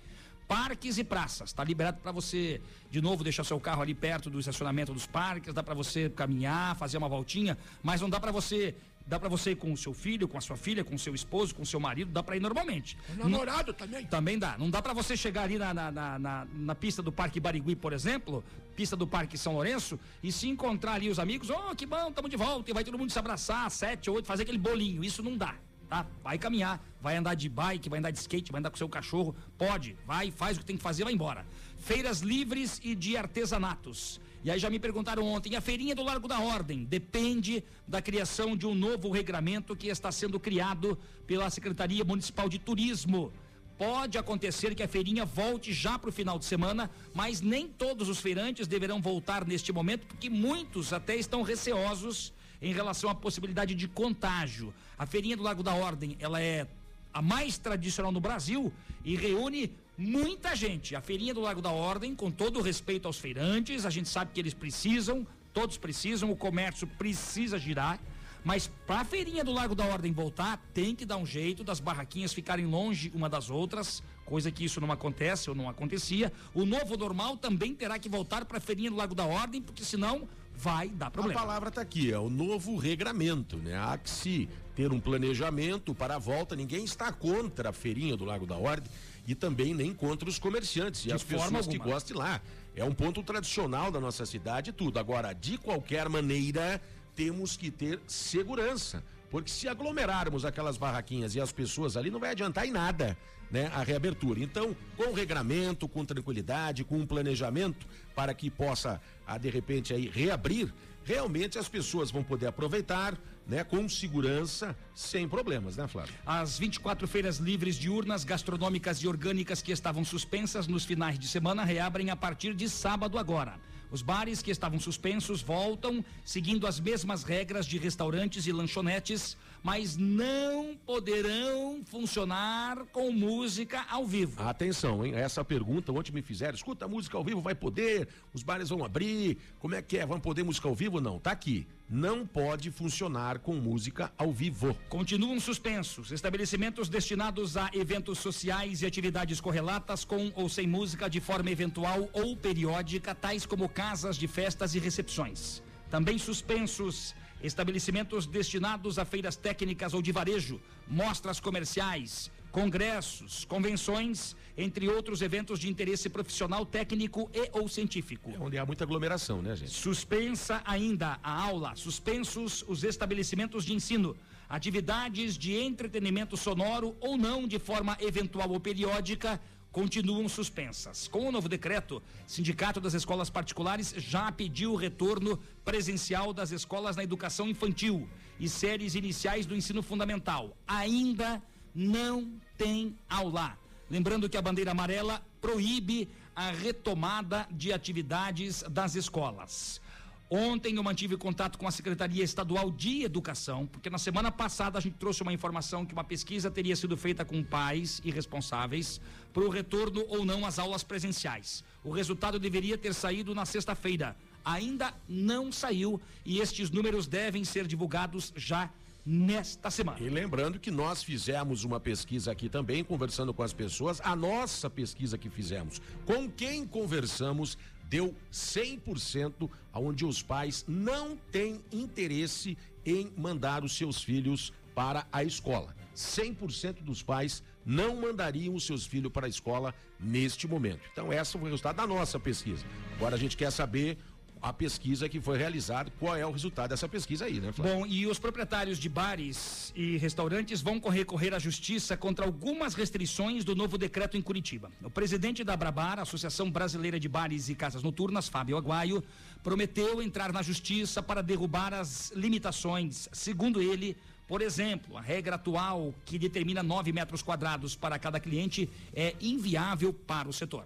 Parques e praças, está liberado para você, de novo, deixar seu carro ali perto do estacionamento dos parques, dá para você caminhar, fazer uma voltinha, mas não dá para você Dá para você ir com o seu filho, com a sua filha, com o seu esposo, com o seu marido, dá para ir normalmente. O namorado também. Também dá. Não dá para você chegar ali na, na, na, na, na pista do Parque Barigui, por exemplo, pista do Parque São Lourenço, e se encontrar ali os amigos, oh, que bom, estamos de volta, e vai todo mundo se abraçar, sete, oito, fazer aquele bolinho. Isso não dá. Tá? Vai caminhar, vai andar de bike, vai andar de skate, vai andar com seu cachorro, pode, vai, faz o que tem que fazer, vai embora. Feiras livres e de artesanatos. E aí já me perguntaram ontem, a feirinha do Largo da Ordem depende da criação de um novo regramento que está sendo criado pela Secretaria Municipal de Turismo. Pode acontecer que a feirinha volte já para o final de semana, mas nem todos os feirantes deverão voltar neste momento, porque muitos até estão receosos em relação à possibilidade de contágio. A feirinha do Largo da Ordem, ela é a mais tradicional no Brasil e reúne muita gente. A feirinha do Lago da Ordem, com todo o respeito aos feirantes, a gente sabe que eles precisam, todos precisam, o comércio precisa girar. Mas para a feirinha do Lago da Ordem voltar, tem que dar um jeito das barraquinhas ficarem longe uma das outras, coisa que isso não acontece ou não acontecia. O novo normal também terá que voltar para a feirinha do Lago da Ordem, porque senão vai dar problema. A palavra está aqui, é o novo regramento, né? Há que se ter um planejamento para a volta. Ninguém está contra a feirinha do Lago da Ordem e também nem contra os comerciantes de e as pessoas alguma. que gostem lá. É um ponto tradicional da nossa cidade e tudo. Agora, de qualquer maneira, temos que ter segurança. Porque se aglomerarmos aquelas barraquinhas e as pessoas ali, não vai adiantar em nada, né? A reabertura. Então, com regramento, com tranquilidade, com um planejamento para que possa, a, de repente, aí reabrir, realmente as pessoas vão poder aproveitar, né, com segurança, sem problemas, né, Flávio? As 24 feiras livres de urnas gastronômicas e orgânicas que estavam suspensas nos finais de semana reabrem a partir de sábado agora. Os bares que estavam suspensos voltam, seguindo as mesmas regras de restaurantes e lanchonetes, mas não poderão funcionar com música ao vivo. Atenção, hein? Essa pergunta ontem me fizeram. Escuta, a música ao vivo vai poder? Os bares vão abrir? Como é que é? Vão poder música ao vivo? Não, tá aqui não pode funcionar com música ao vivo. Continuam suspensos estabelecimentos destinados a eventos sociais e atividades correlatas com ou sem música de forma eventual ou periódica, tais como casas de festas e recepções. Também suspensos estabelecimentos destinados a feiras técnicas ou de varejo, mostras comerciais, congressos, convenções, entre outros eventos de interesse profissional, técnico e ou científico. É onde há muita aglomeração, né, gente? Suspensa ainda a aula, suspensos os estabelecimentos de ensino, atividades de entretenimento sonoro ou não de forma eventual ou periódica continuam suspensas. Com o novo decreto, Sindicato das Escolas Particulares já pediu o retorno presencial das escolas na educação infantil e séries iniciais do ensino fundamental. Ainda não tem aula. Lembrando que a bandeira amarela proíbe a retomada de atividades das escolas. Ontem eu mantive contato com a Secretaria Estadual de Educação, porque na semana passada a gente trouxe uma informação que uma pesquisa teria sido feita com pais e responsáveis para o retorno ou não às aulas presenciais. O resultado deveria ter saído na sexta-feira. Ainda não saiu e estes números devem ser divulgados já nesta semana. E lembrando que nós fizemos uma pesquisa aqui também, conversando com as pessoas, a nossa pesquisa que fizemos. Com quem conversamos deu 100%, onde os pais não têm interesse em mandar os seus filhos para a escola. 100% dos pais não mandariam os seus filhos para a escola neste momento. Então, essa foi o resultado da nossa pesquisa. Agora a gente quer saber a pesquisa que foi realizada, qual é o resultado dessa pesquisa aí, né, Flávio? Bom, e os proprietários de bares e restaurantes vão recorrer à justiça contra algumas restrições do novo decreto em Curitiba. O presidente da Brabar, Associação Brasileira de Bares e Casas Noturnas, Fábio Aguaio, prometeu entrar na justiça para derrubar as limitações. Segundo ele, por exemplo, a regra atual que determina 9 metros quadrados para cada cliente é inviável para o setor.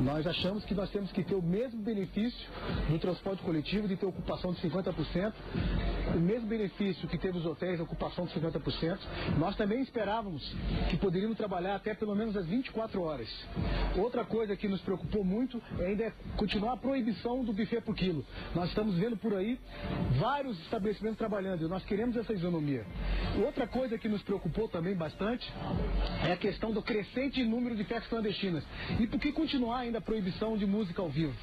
Nós achamos que nós temos que ter o mesmo benefício do transporte coletivo, de ter ocupação de 50%, o mesmo benefício que teve os hotéis, ocupação de 50%. Nós também esperávamos que poderíamos trabalhar até pelo menos as 24 horas. Outra coisa que nos preocupou muito ainda é continuar a proibição do buffet por quilo. Nós estamos vendo por aí vários estabelecimentos trabalhando e nós queremos essa isonomia. Outra coisa que nos preocupou também bastante é a questão do crescente número de festas clandestinas. E por que continuar ainda a proibição de música ao vivo.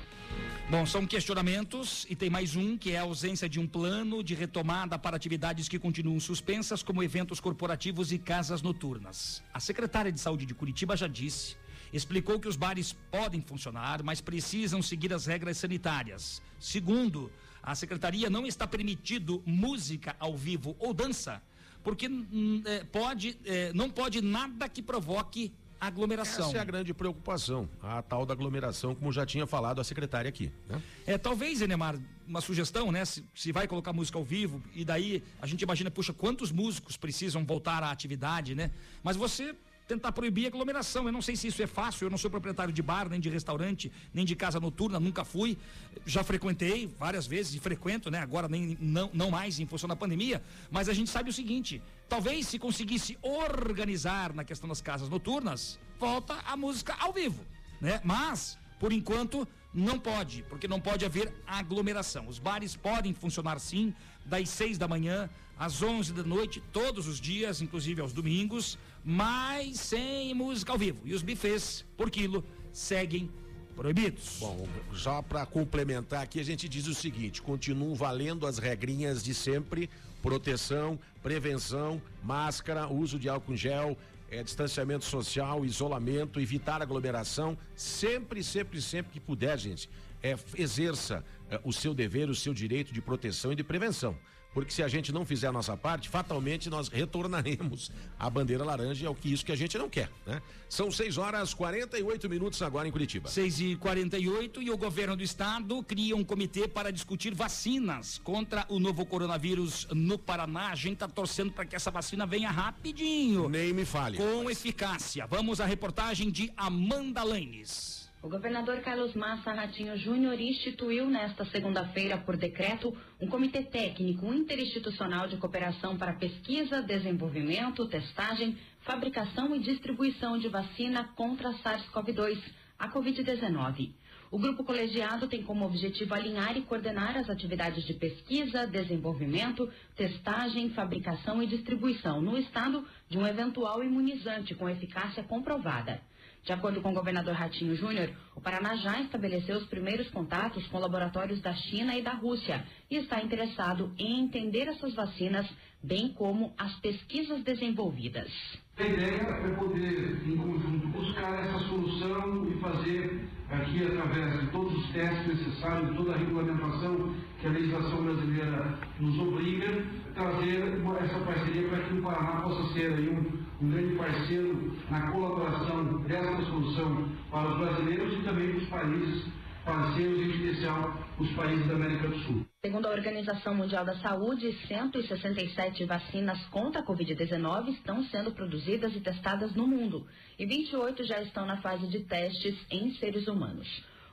Bom, são questionamentos e tem mais um que é a ausência de um plano de retomada para atividades que continuam suspensas, como eventos corporativos e casas noturnas. A secretária de Saúde de Curitiba já disse, explicou que os bares podem funcionar, mas precisam seguir as regras sanitárias. Segundo, a secretaria não está permitido música ao vivo ou dança, porque hum, é, pode, é, não pode nada que provoque aglomeração. Essa é a grande preocupação, a tal da aglomeração, como já tinha falado a secretária aqui. Né? É, talvez, Enemar, uma sugestão, né? Se, se, vai colocar música ao vivo, e daí a gente imagina, puxa, quantos músicos precisam voltar à atividade, né? Mas você tentar proibir a aglomeração. Eu não sei se isso é fácil, eu não sou proprietário de bar, nem de restaurante, nem de casa noturna, nunca fui. Já frequentei várias vezes e frequento, né? Agora nem não, não mais em função da pandemia, mas a gente sabe o seguinte, talvez se conseguisse organizar na questão das casas noturnas, volta a música ao vivo, né? Mas, por enquanto, não pode, porque não pode haver aglomeração. Os bares podem funcionar sim, das seis da manhã às onze da noite, todos os dias, inclusive aos domingos, mas sem música ao vivo. E os bufês por quilo seguem proibidos. Bom, só para complementar aqui, a gente diz o seguinte: continuam valendo as regrinhas de sempre: proteção, prevenção, máscara, uso de álcool em gel, é, distanciamento social, isolamento, evitar aglomeração, sempre, sempre, sempre que puder, gente, é, exerça é, o seu dever, o seu direito de proteção e de prevenção porque se a gente não fizer a nossa parte, fatalmente nós retornaremos à bandeira laranja, é o que isso que a gente não quer, né? São 6 horas 48 minutos agora em Curitiba. 6 e 48 e o governo do estado cria um comitê para discutir vacinas contra o novo coronavírus no Paraná. A gente está torcendo para que essa vacina venha rapidinho. Nem me fale. Com eficácia. Vamos à reportagem de Amanda Lanes. O governador Carlos Massa Ratinho Júnior instituiu nesta segunda-feira, por decreto, um comitê técnico interinstitucional de cooperação para pesquisa, desenvolvimento, testagem, fabricação e distribuição de vacina contra a SARS-CoV-2, a Covid-19. O grupo colegiado tem como objetivo alinhar e coordenar as atividades de pesquisa, desenvolvimento, testagem, fabricação e distribuição no estado de um eventual imunizante com eficácia comprovada. De acordo com o governador Ratinho Júnior, o Paraná já estabeleceu os primeiros contatos com laboratórios da China e da Rússia e está interessado em entender essas vacinas, bem como as pesquisas desenvolvidas. A ideia é poder, em conjunto, buscar essa solução e fazer aqui, através de todos os testes necessários, toda a regulamentação que a legislação brasileira nos obriga, trazer essa parceria para que o Paraná possa ser aí um, um grande parceiro na colaboração dessa solução para os brasileiros e também para os países parceiros, em especial os países da América do Sul. Segundo a Organização Mundial da Saúde, 167 vacinas contra a Covid-19 estão sendo produzidas e testadas no mundo e 28 já estão na fase de testes em seres humanos.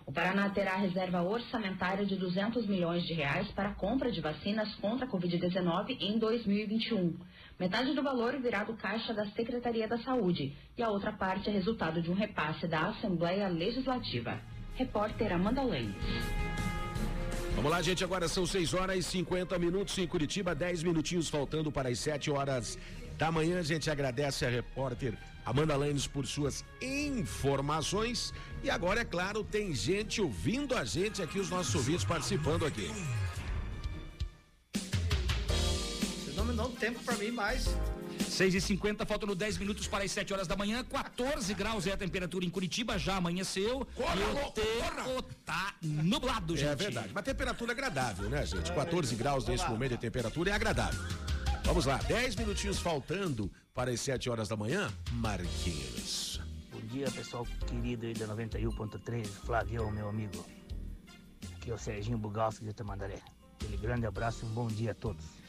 O Paraná terá reserva orçamentária de 200 milhões de reais para a compra de vacinas contra a Covid-19 em 2021. Metade do valor virá do caixa da Secretaria da Saúde e a outra parte é resultado de um repasse da Assembleia Legislativa. Repórter Amanda Lenz. Vamos lá, gente. Agora são 6 horas e 50 minutos em Curitiba, 10 minutinhos faltando para as 7 horas da manhã. A gente agradece a repórter Amanda Lanes por suas informações. E agora, é claro, tem gente ouvindo a gente aqui, os nossos ouvintes participando aqui. Vocês não me dão tempo pra mim mais. 6 e 50 faltando 10 minutos para as 7 horas da manhã. 14 graus é a temperatura em Curitiba, já amanheceu. Corra, e o tempo tá nublado, gente. É verdade. Uma temperatura agradável, né, gente? 14 graus nesse momento de temperatura é agradável. Vamos lá, 10 minutinhos faltando para as 7 horas da manhã. Marquinhos. Bom dia, pessoal querido aí da 91.3, Flávio, meu amigo. Aqui é o Serginho Bugalski de Tamandaré. Aquele grande abraço e um bom dia a todos.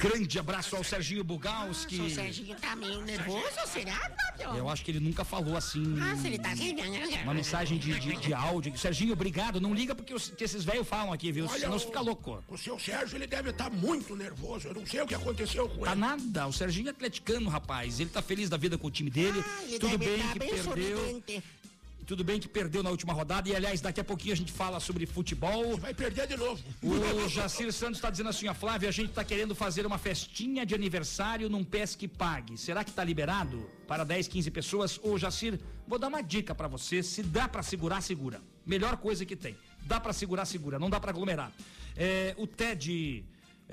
Grande abraço ao Serginho Bugalski. O Serginho tá meio nervoso, será, Fábio? Eu acho que ele nunca falou assim. Nossa, ele tá assim. Uma mensagem de, de, de áudio. Serginho, obrigado. Não liga porque os, que esses velhos falam aqui, viu? Olha, Senão o- você fica louco. O seu Sérgio, ele deve estar muito nervoso. Eu não sei o que aconteceu com Tá ele. nada. O Serginho é atleticano, rapaz. Ele tá feliz da vida com o time dele. Ele Tudo deve bem tá que bem perdeu. sorridente. Tudo bem que perdeu na última rodada. E aliás, daqui a pouquinho a gente fala sobre futebol. Vai perder de novo. O Jacir Santos está dizendo assim, ó, Flávia, a gente está querendo fazer uma festinha de aniversário num pesque pague. Será que tá liberado para 10, 15 pessoas? Ô, Jacir, vou dar uma dica para você. Se dá para segurar, segura. Melhor coisa que tem. Dá para segurar, segura. Não dá para aglomerar. É, o TED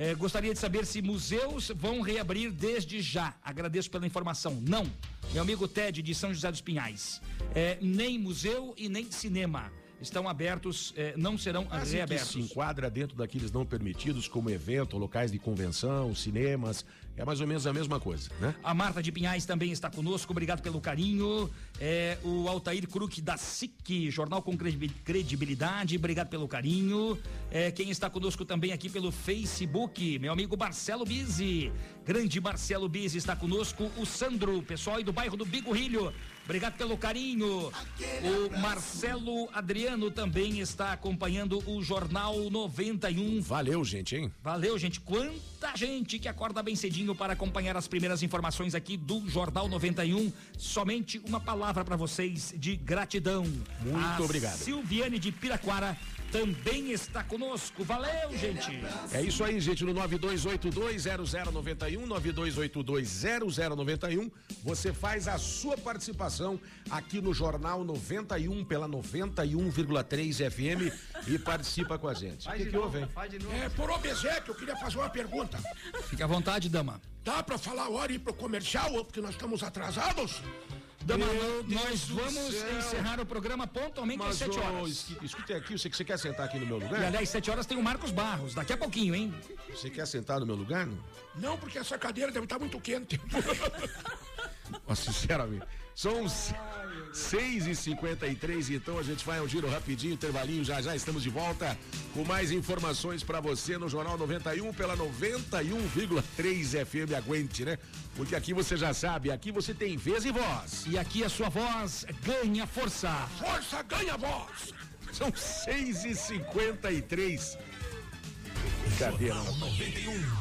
é, gostaria de saber se museus vão reabrir desde já. Agradeço pela informação. Não. Meu amigo Ted de São José dos Pinhais. É, nem museu e nem cinema estão abertos, é, não serão Mas em que reabertos. se enquadra dentro daqueles não permitidos, como evento, locais de convenção, cinemas. É mais ou menos a mesma coisa, né? A Marta de Pinhais também está conosco, obrigado pelo carinho. É, o Altair Kruk da SIC, jornal com credibi- credibilidade, obrigado pelo carinho. É, quem está conosco também aqui pelo Facebook, meu amigo Marcelo Bizzi. Grande Marcelo Bizzi está conosco. O Sandro, pessoal aí do bairro do Bigorrilho, obrigado pelo carinho. O Marcelo Adriano também está acompanhando o Jornal 91. Valeu, gente, hein? Valeu, gente. Quanta gente que acorda bem cedinho para acompanhar as primeiras informações aqui do Jornal 91. Somente uma palavra para vocês de gratidão. Muito A obrigado. Silviane de Piraquara também está conosco. Valeu, gente. É isso aí, gente, no 92820091, 92820091, você faz a sua participação aqui no Jornal 91 pela 91,3 FM e participa com a gente. O que, que houve, hein? É, por obséquio, eu queria fazer uma pergunta. Fique à vontade, dama. Dá pra falar a hora e ir pro comercial, ou porque nós estamos atrasados? Dama, nós vamos encerrar o programa pontualmente às Mas, 7 ô, horas. escu- escute aqui, você, você quer sentar aqui no meu lugar? E aliás, 7 horas tem o Marcos Barros, daqui a pouquinho, hein? Você quer sentar no meu lugar? não? Não, porque essa cadeira deve estar muito quente. Ó, sinceramente. São 6h53, então a gente vai ao giro rapidinho, intervalinho, já já estamos de volta com mais informações pra você no Jornal 91 pela 91,3 FM. Aguente, né? Porque aqui você já sabe, aqui você tem vez e voz. E aqui a sua voz ganha força. Força ganha voz. São 6h53. Brincadeira. Jornal 91.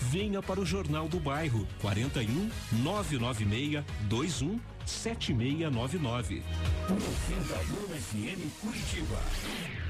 Venha para o Jornal do Bairro 41 996 21 7699. 91 FM Curitiba.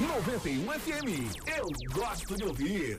91 FM. Eu gosto de ouvir.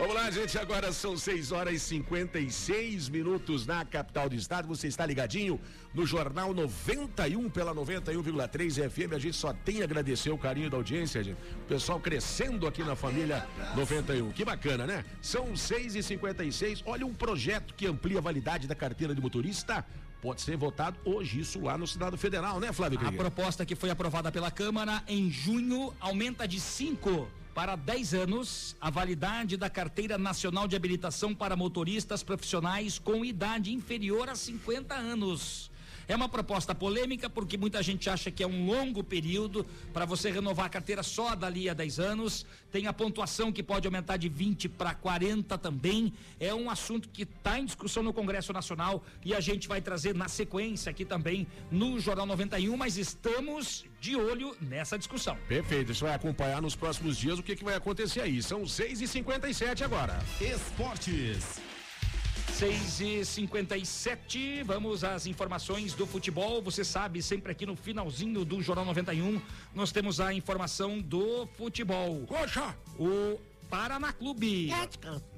Vamos lá, gente. Agora são 6 horas e 56 minutos na capital do estado. Você está ligadinho no Jornal 91 pela 91,3 FM. A gente só tem a agradecer o carinho da audiência, gente. O pessoal crescendo aqui na família 91. Que bacana, né? São 6 e 56 Olha um projeto que amplia a validade da carteira de motorista pode ser votado hoje, isso lá no Senado Federal, né, Flávio? A Krieger? proposta que foi aprovada pela Câmara em junho aumenta de 5 para 10 anos a validade da Carteira Nacional de Habilitação para motoristas profissionais com idade inferior a 50 anos. É uma proposta polêmica porque muita gente acha que é um longo período para você renovar a carteira só dali a 10 anos. Tem a pontuação que pode aumentar de 20 para 40 também. É um assunto que está em discussão no Congresso Nacional e a gente vai trazer na sequência aqui também no Jornal 91, mas estamos de olho nessa discussão. Perfeito, isso vai acompanhar nos próximos dias o que, que vai acontecer aí. São 6 e 57 agora. Esportes. 6 e 57 vamos às informações do futebol. Você sabe, sempre aqui no finalzinho do Jornal 91, nós temos a informação do futebol. Coxa! O Paraná Clube.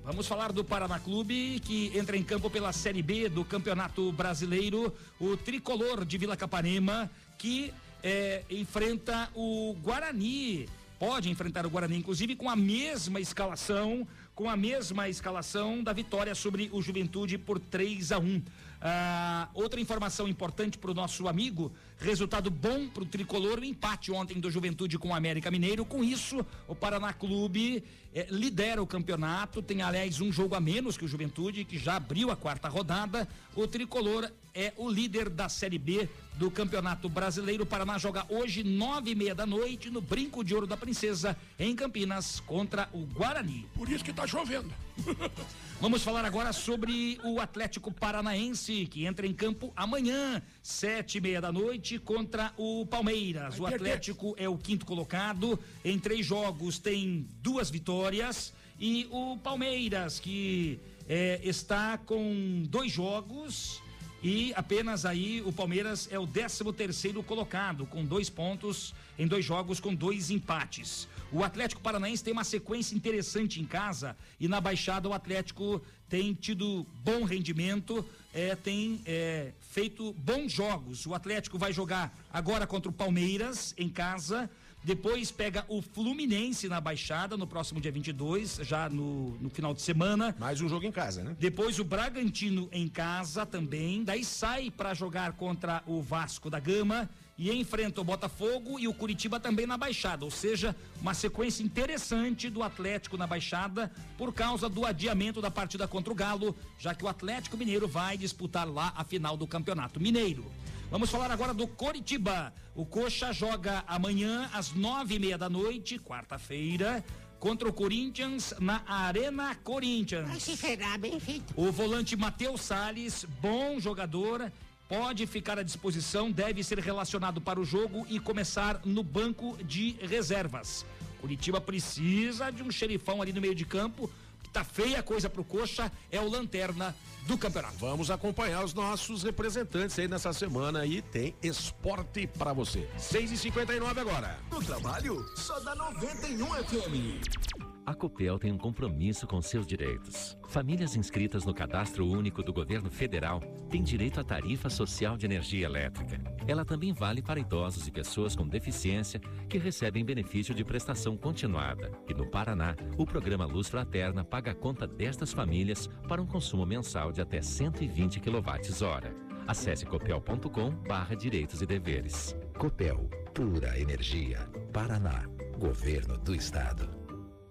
Vamos falar do Paraná Clube, que entra em campo pela Série B do Campeonato Brasileiro. O tricolor de Vila Capanema, que eh, enfrenta o Guarani. Pode enfrentar o Guarani, inclusive, com a mesma escalação com a mesma escalação da vitória sobre o Juventude por 3 a 1. Ah, outra informação importante para o nosso amigo: resultado bom para o tricolor, o empate ontem do Juventude com o América Mineiro. Com isso, o Paraná Clube eh, lidera o campeonato, tem aliás um jogo a menos que o Juventude, que já abriu a quarta rodada. O tricolor é o líder da Série B do Campeonato Brasileiro. O Paraná joga hoje, nove e meia da noite, no Brinco de Ouro da Princesa, em Campinas, contra o Guarani. Por isso que tá chovendo. Vamos falar agora sobre o Atlético Paranaense, que entra em campo amanhã, sete e meia da noite, contra o Palmeiras. O Atlético é o quinto colocado, em três jogos tem duas vitórias, e o Palmeiras, que eh, está com dois jogos. E apenas aí o Palmeiras é o 13 terceiro colocado, com dois pontos em dois jogos, com dois empates. O Atlético Paranaense tem uma sequência interessante em casa e na Baixada o Atlético tem tido bom rendimento, é, tem é, feito bons jogos. O Atlético vai jogar agora contra o Palmeiras em casa. Depois pega o Fluminense na Baixada no próximo dia 22, já no, no final de semana. Mais um jogo em casa, né? Depois o Bragantino em casa também. Daí sai para jogar contra o Vasco da Gama e enfrenta o Botafogo e o Curitiba também na Baixada. Ou seja, uma sequência interessante do Atlético na Baixada por causa do adiamento da partida contra o Galo, já que o Atlético Mineiro vai disputar lá a final do Campeonato Mineiro. Vamos falar agora do Coritiba. O Coxa joga amanhã às nove e meia da noite, quarta-feira, contra o Corinthians na Arena Corinthians. Vai se ferrar, bem feito. O volante Matheus Salles, bom jogador, pode ficar à disposição, deve ser relacionado para o jogo e começar no banco de reservas. Curitiba precisa de um xerifão ali no meio de campo, que tá feia a coisa pro Coxa, é o lanterna do campeonato. Vamos acompanhar os nossos representantes aí nessa semana e tem esporte para você. 6 e 59 agora. No trabalho, só dá 91 FM. A Copel tem um compromisso com seus direitos. Famílias inscritas no Cadastro Único do Governo Federal têm direito à tarifa social de energia elétrica. Ela também vale para idosos e pessoas com deficiência que recebem benefício de prestação continuada. E no Paraná, o programa Luz Fraterna paga a conta destas famílias para um consumo mensal de até 120 kWh. Acesse copel.com barra direitos e deveres. Copel, pura energia. Paraná, Governo do Estado.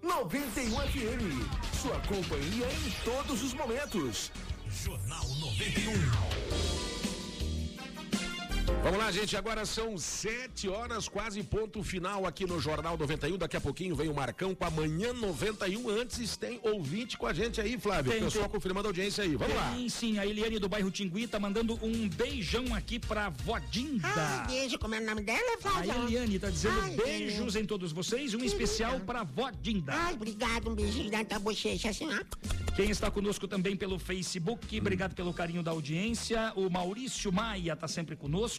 91 FM. Sua companhia em todos os momentos. Jornal 91. Vamos lá, gente. Agora são sete horas, quase ponto final aqui no Jornal 91. Daqui a pouquinho vem o Marcão com a manhã 91. Antes tem ouvinte com a gente aí, Flávio. Tem, Pessoal tem. confirmando a audiência aí. Vamos lá. Sim, sim, a Eliane do bairro Tingui tá mandando um beijão aqui pra Vodinda. Ah, beijo, como é o nome dela, A Flávia? Eliane tá dizendo Ai, beijos Eliane. em todos vocês, um especial pra Vodinda. Ai, obrigado, um beijinho na tua bochecha, assim, ó. Quem está conosco também pelo Facebook, obrigado pelo carinho da audiência. O Maurício Maia tá sempre conosco.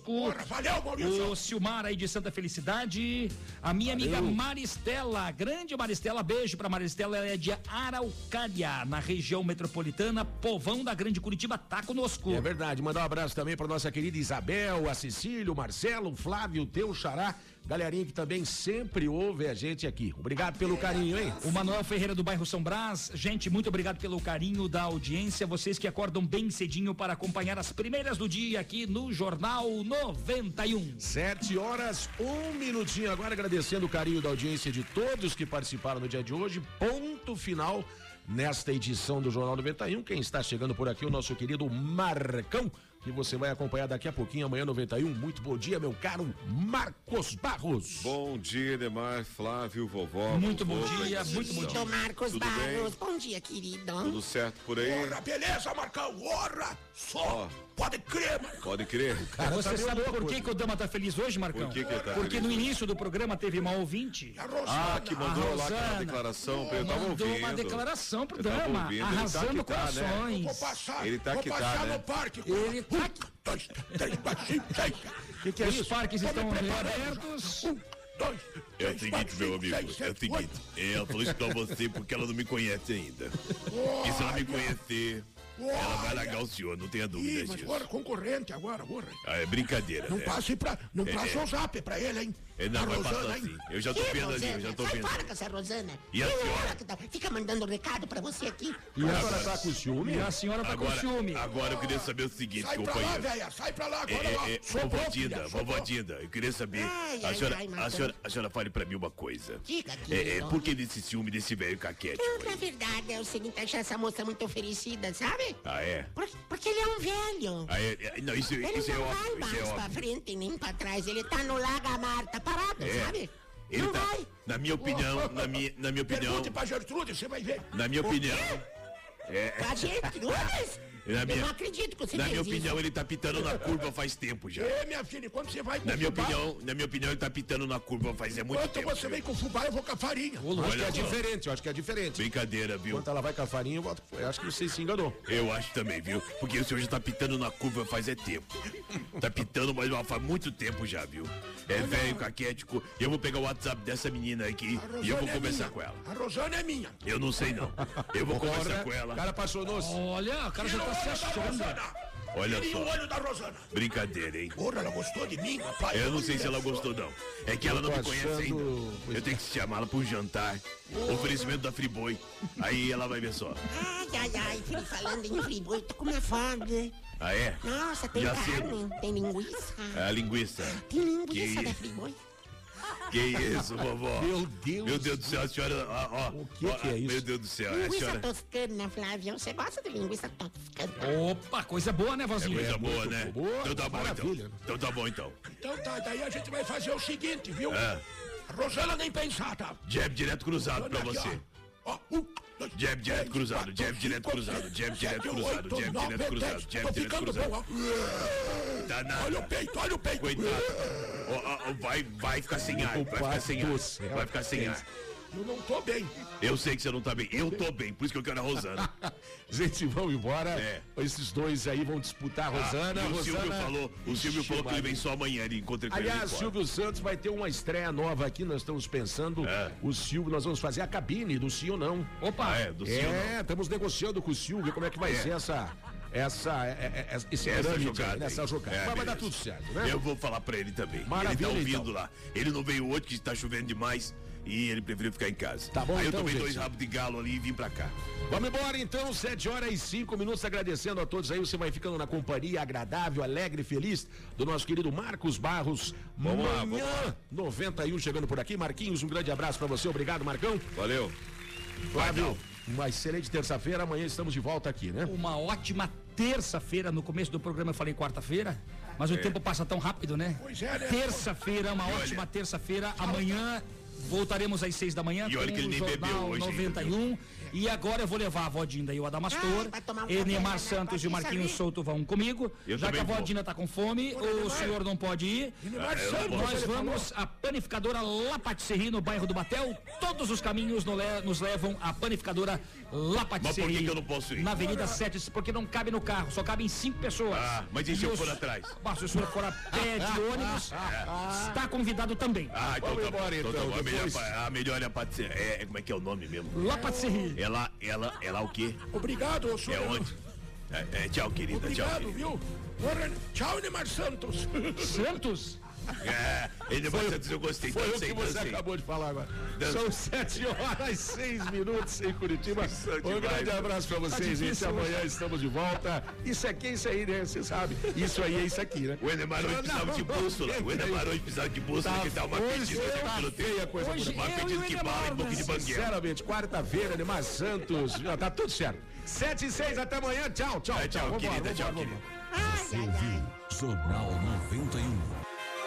Valeu, Maurício. O Silmar aí de Santa Felicidade. A minha Valeu. amiga Maristela, grande Maristela, beijo pra Maristela, ela é de Araucária, na região metropolitana, povão da Grande Curitiba, tá conosco. É verdade. Mandar um abraço também para nossa querida Isabel, a Cecília, o Marcelo, o Flávio, teu xará. Galerinha que também sempre ouve a gente aqui. Obrigado pelo carinho, hein? O Manuel Ferreira do bairro São Brás. Gente, muito obrigado pelo carinho da audiência. Vocês que acordam bem cedinho para acompanhar as primeiras do dia aqui no Jornal 91. Sete horas, um minutinho agora, agradecendo o carinho da audiência de todos que participaram no dia de hoje. Ponto final nesta edição do Jornal 91. Quem está chegando por aqui, o nosso querido Marcão, que você vai acompanhar daqui a pouquinho, amanhã 91. Muito bom dia, meu caro Marcos Barros. Bom dia, Demar, Flávio, vovó. Muito bom vovô, dia, muito bom estão? Marcos Tudo Barros. bem? Bom dia, querido. Tudo certo por aí? Ora, beleza, Marcão? Ora, só. Pode crer, Marcão. Pode crer. Você sabe por que, que o Dama tá feliz hoje, Marcão? Por que que ele tá Porque feliz no hoje? início do programa teve uma ouvinte. Ah, que mandou A lá aquela declaração pra eu tava Mandou ouvindo. uma declaração pro Eu tava Dama, ouvindo, ele tá arrasando tá, né? corações. Vou passar, Ele tá vou que tá, passar né? no parque. Ele tá Um, dois, três, quatro, cinco, seis. Que que é Os isso? parques Tô estão reabertos. Um, dois, É o seguinte, meu amigo, é o seguinte, oito. ela falou isso pra você porque ela não me conhece ainda. E se ela me conhecer, ela vai largar o senhor, não tenha Ih, dúvidas mas disso. agora concorrente agora, porra. Ah, é brincadeira, Não né? passe pra. Não É, passe é. o zap pra ele, hein? É, não, A vai Rosana, passar assim. Eu já tô Que vendo ali, eu já tô Sai vendo. fora com essa Rosana. E a é senhora? que tá- fica mandando recado pra você aqui. E a senhora tá com ciúme? E a senhora tá com Agora, ciúme. agora eu queria saber o seguinte, Sai pra lá, companheiro. velha. Sai pra lá É, agora lá. é, é, vovó Dinda, vovó. Dinda, eu queria saber. Ai, a, ai, senhora, ai, a, Marcão. senhora, a senhora fale pra mim uma coisa. Diga, É, é, querido. por que desse ciúme desse velho caquete? Não, na verdade, é o seguinte, achar essa moça muito oferecida, sabe? Ah, é? Por- porque ele é um velho. Ah, é, é, não, isso, Ele isso é não vai óbvio, isso mais é pra óbvio. frente nem pra trás. Ele tá no Laga Marta, parado, É. sabe? Ele não tá, vai. na minha opinião, na minha, na minha opinião, Pergunte pra Gertrude, você vai ver. na minha opinião? É? Na Eu não acredito que você na minha opinião, ele tá pitando na curva faz tempo já. Ê, minha filha, quando você vai com Na minha fubá, opinião, na minha opinião, ele tá pitando na curva faz é muito Quando tempo. você viu? vem com fubá, eu vou com a farinha. acho que Olha é diferente, eu acho que é diferente. Brincadeira, viu? Enquanto ela vai com a farinha, eu, boto- eu acho que você se enganou. Eu acho também, viu? Porque o senhor já tá pitando na curva faz é tempo. Tá pitando, mas faz muito tempo já, viu? É velho, caquético. Eu vou pegar o WhatsApp dessa menina aqui e eu vou é conversar minha. com ela. A Rosana é minha. Eu não sei não. Eu vou conversar Ora, com O cara apaixonou-se. Olha, o cara já tá se achando. Olha só. o olho da Rosana. Brincadeira, hein? Porra, ela gostou de mim, rapaz. Eu não sei se ela gostou, não. É que ela não me conhece ainda. Eu tenho que chamá-la pra um jantar. Oferecimento da Friboi. Aí ela vai ver só. Ai, ai, ai, filho, falando em friboi, tô com uma fome. Ah, é? Nossa, tem Já carne, tem linguiça. A linguiça. Tem linguiça Que- da friboi. Que isso, vovó? Meu Deus. Meu Deus do céu, a senhora. Ó, ó, O que ó, que é isso? Meu Deus do céu, a Linguiça senhora. toscana, Flávio. Você gosta de linguiça toscana? Opa, coisa boa, né, É vozinha? coisa boa, né? boa, então tá bom, então. maravilha. Então tá bom, então. Então tá, daí a gente vai fazer o seguinte, viu? É. Rosana nem pensar, tá? Jab direto cruzado pra Olha aqui, você. Ó, Ó, um, dois, Jab direto cruzado, jab direto cruzado, jab direto cruzado, jab direto cruzado, jab direto ficando cruzado. Tá nada. Olha o peito, olha o peito. Coitado. Vai, vai ficar sem ar, vai ficar sem ar. Vai ficar sem ar. Eu não tô bem. Eu sei que você não tá bem. Eu tô bem, por isso que eu quero a Rosana. Gente, vamos embora. Esses dois aí vão disputar a Rosana. Ah, e o Rosana... Silvio falou, o Silvio Ixi, falou que ele vem só amanhã, ele encontra com ele Aliás, fora. Silvio Santos vai ter uma estreia nova aqui. Nós estamos pensando. O Silvio, nós vamos fazer a cabine do sim ou não. Opa! É, do sim É, estamos negociando com o Silvio como é que vai É. ser essa. Essa, é- é- esse Essa trâmite aí, jogada. nessa aí. jogada. É, Mas vai dar tudo certo, né? Eu vou falar pra ele também. Maravilha, ele tá ouvindo então. lá. Ele não veio hoje que está chovendo demais e ele preferiu ficar em casa. Tá bom, Aí então, eu tomei gente. dois rabos de galo ali e vim pra cá. Vamos embora então, 7 horas e 5 minutos, agradecendo a todos aí. Você vai ficando na companhia agradável, alegre e feliz do nosso querido Marcos Barros. Vamos lá, Manhã vamos lá. 91 chegando por aqui. Marquinhos, um grande abraço pra você. Obrigado, Marcão. Valeu. Flávio, uma excelente terça-feira. Amanhã estamos de volta aqui, né? Uma ótima terça-feira. No começo do programa eu falei quarta-feira, mas o É. tempo passa tão rápido, né? Pois é, né? Terça-feira, uma olha- ótima terça-feira. Amanhã voltaremos às seis da manhã E olha com que ele o nem Jornal bebeu hoje ainda, 91. E agora eu vou levar a Vodinda e o Adamastor. Ai, vai tomar um Enemar café, Santos e o pode Marquinhos saber. Souto vão comigo. Eu Já que a também vou. Vodinda tá com fome, o senhor não pode ir. Ah, eu não Nós vamos à panificadora La Patisserie no bairro do Batel. Todos os caminhos no le- nos levam à panificadora La Patisserie. por que eu não posso ir? Na Avenida 7, porque não cabe no carro, só cabem cinco pessoas. Ah, mas e se eu os- for atrás? Ah, se o senhor for a pé de ônibus, está convidado também. Ah, então Vamos tá bom. embora, Então, tá então, bom. Melhor, depois- a melhor é a patisserie. É, é- como é que é o nome mesmo? La Patisserie. Ela, ela, ela o quê? Obrigado, senhor. É onde? É, é, tchau, querida. Tchau, Obrigado, querida. viu? Tchau, Neymar Santos. Santos? É, ele vai Santos, eu gostei. Foi o que você dancei. acabou de falar agora. Dança. São 7 horas 6 minutos em Curitiba. Um demais, grande abraço pra vocês, Tá gente. difícil Amanhã estamos de volta. Isso aqui é isso aí, né? Você sabe. Isso aí é isso aqui, né? O Enemar hoje precisava de bússola. O Enemar hoje precisava de bússola, que dá uma pedida feia a coisa. Uma pedida Enemar, bala e boca de banguela. Sinceramente, quarta-feira, Neymar Santos. Já tá tudo certo. 7 e 6, até amanhã. Tchau, tchau, É, tchau, querida, tchau, querida. Você ouviu Jornal 91.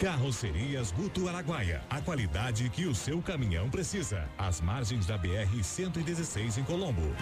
Carrocerias Guto Araguaia, a qualidade que o seu caminhão precisa. Às margens da BR 116 em Colombo.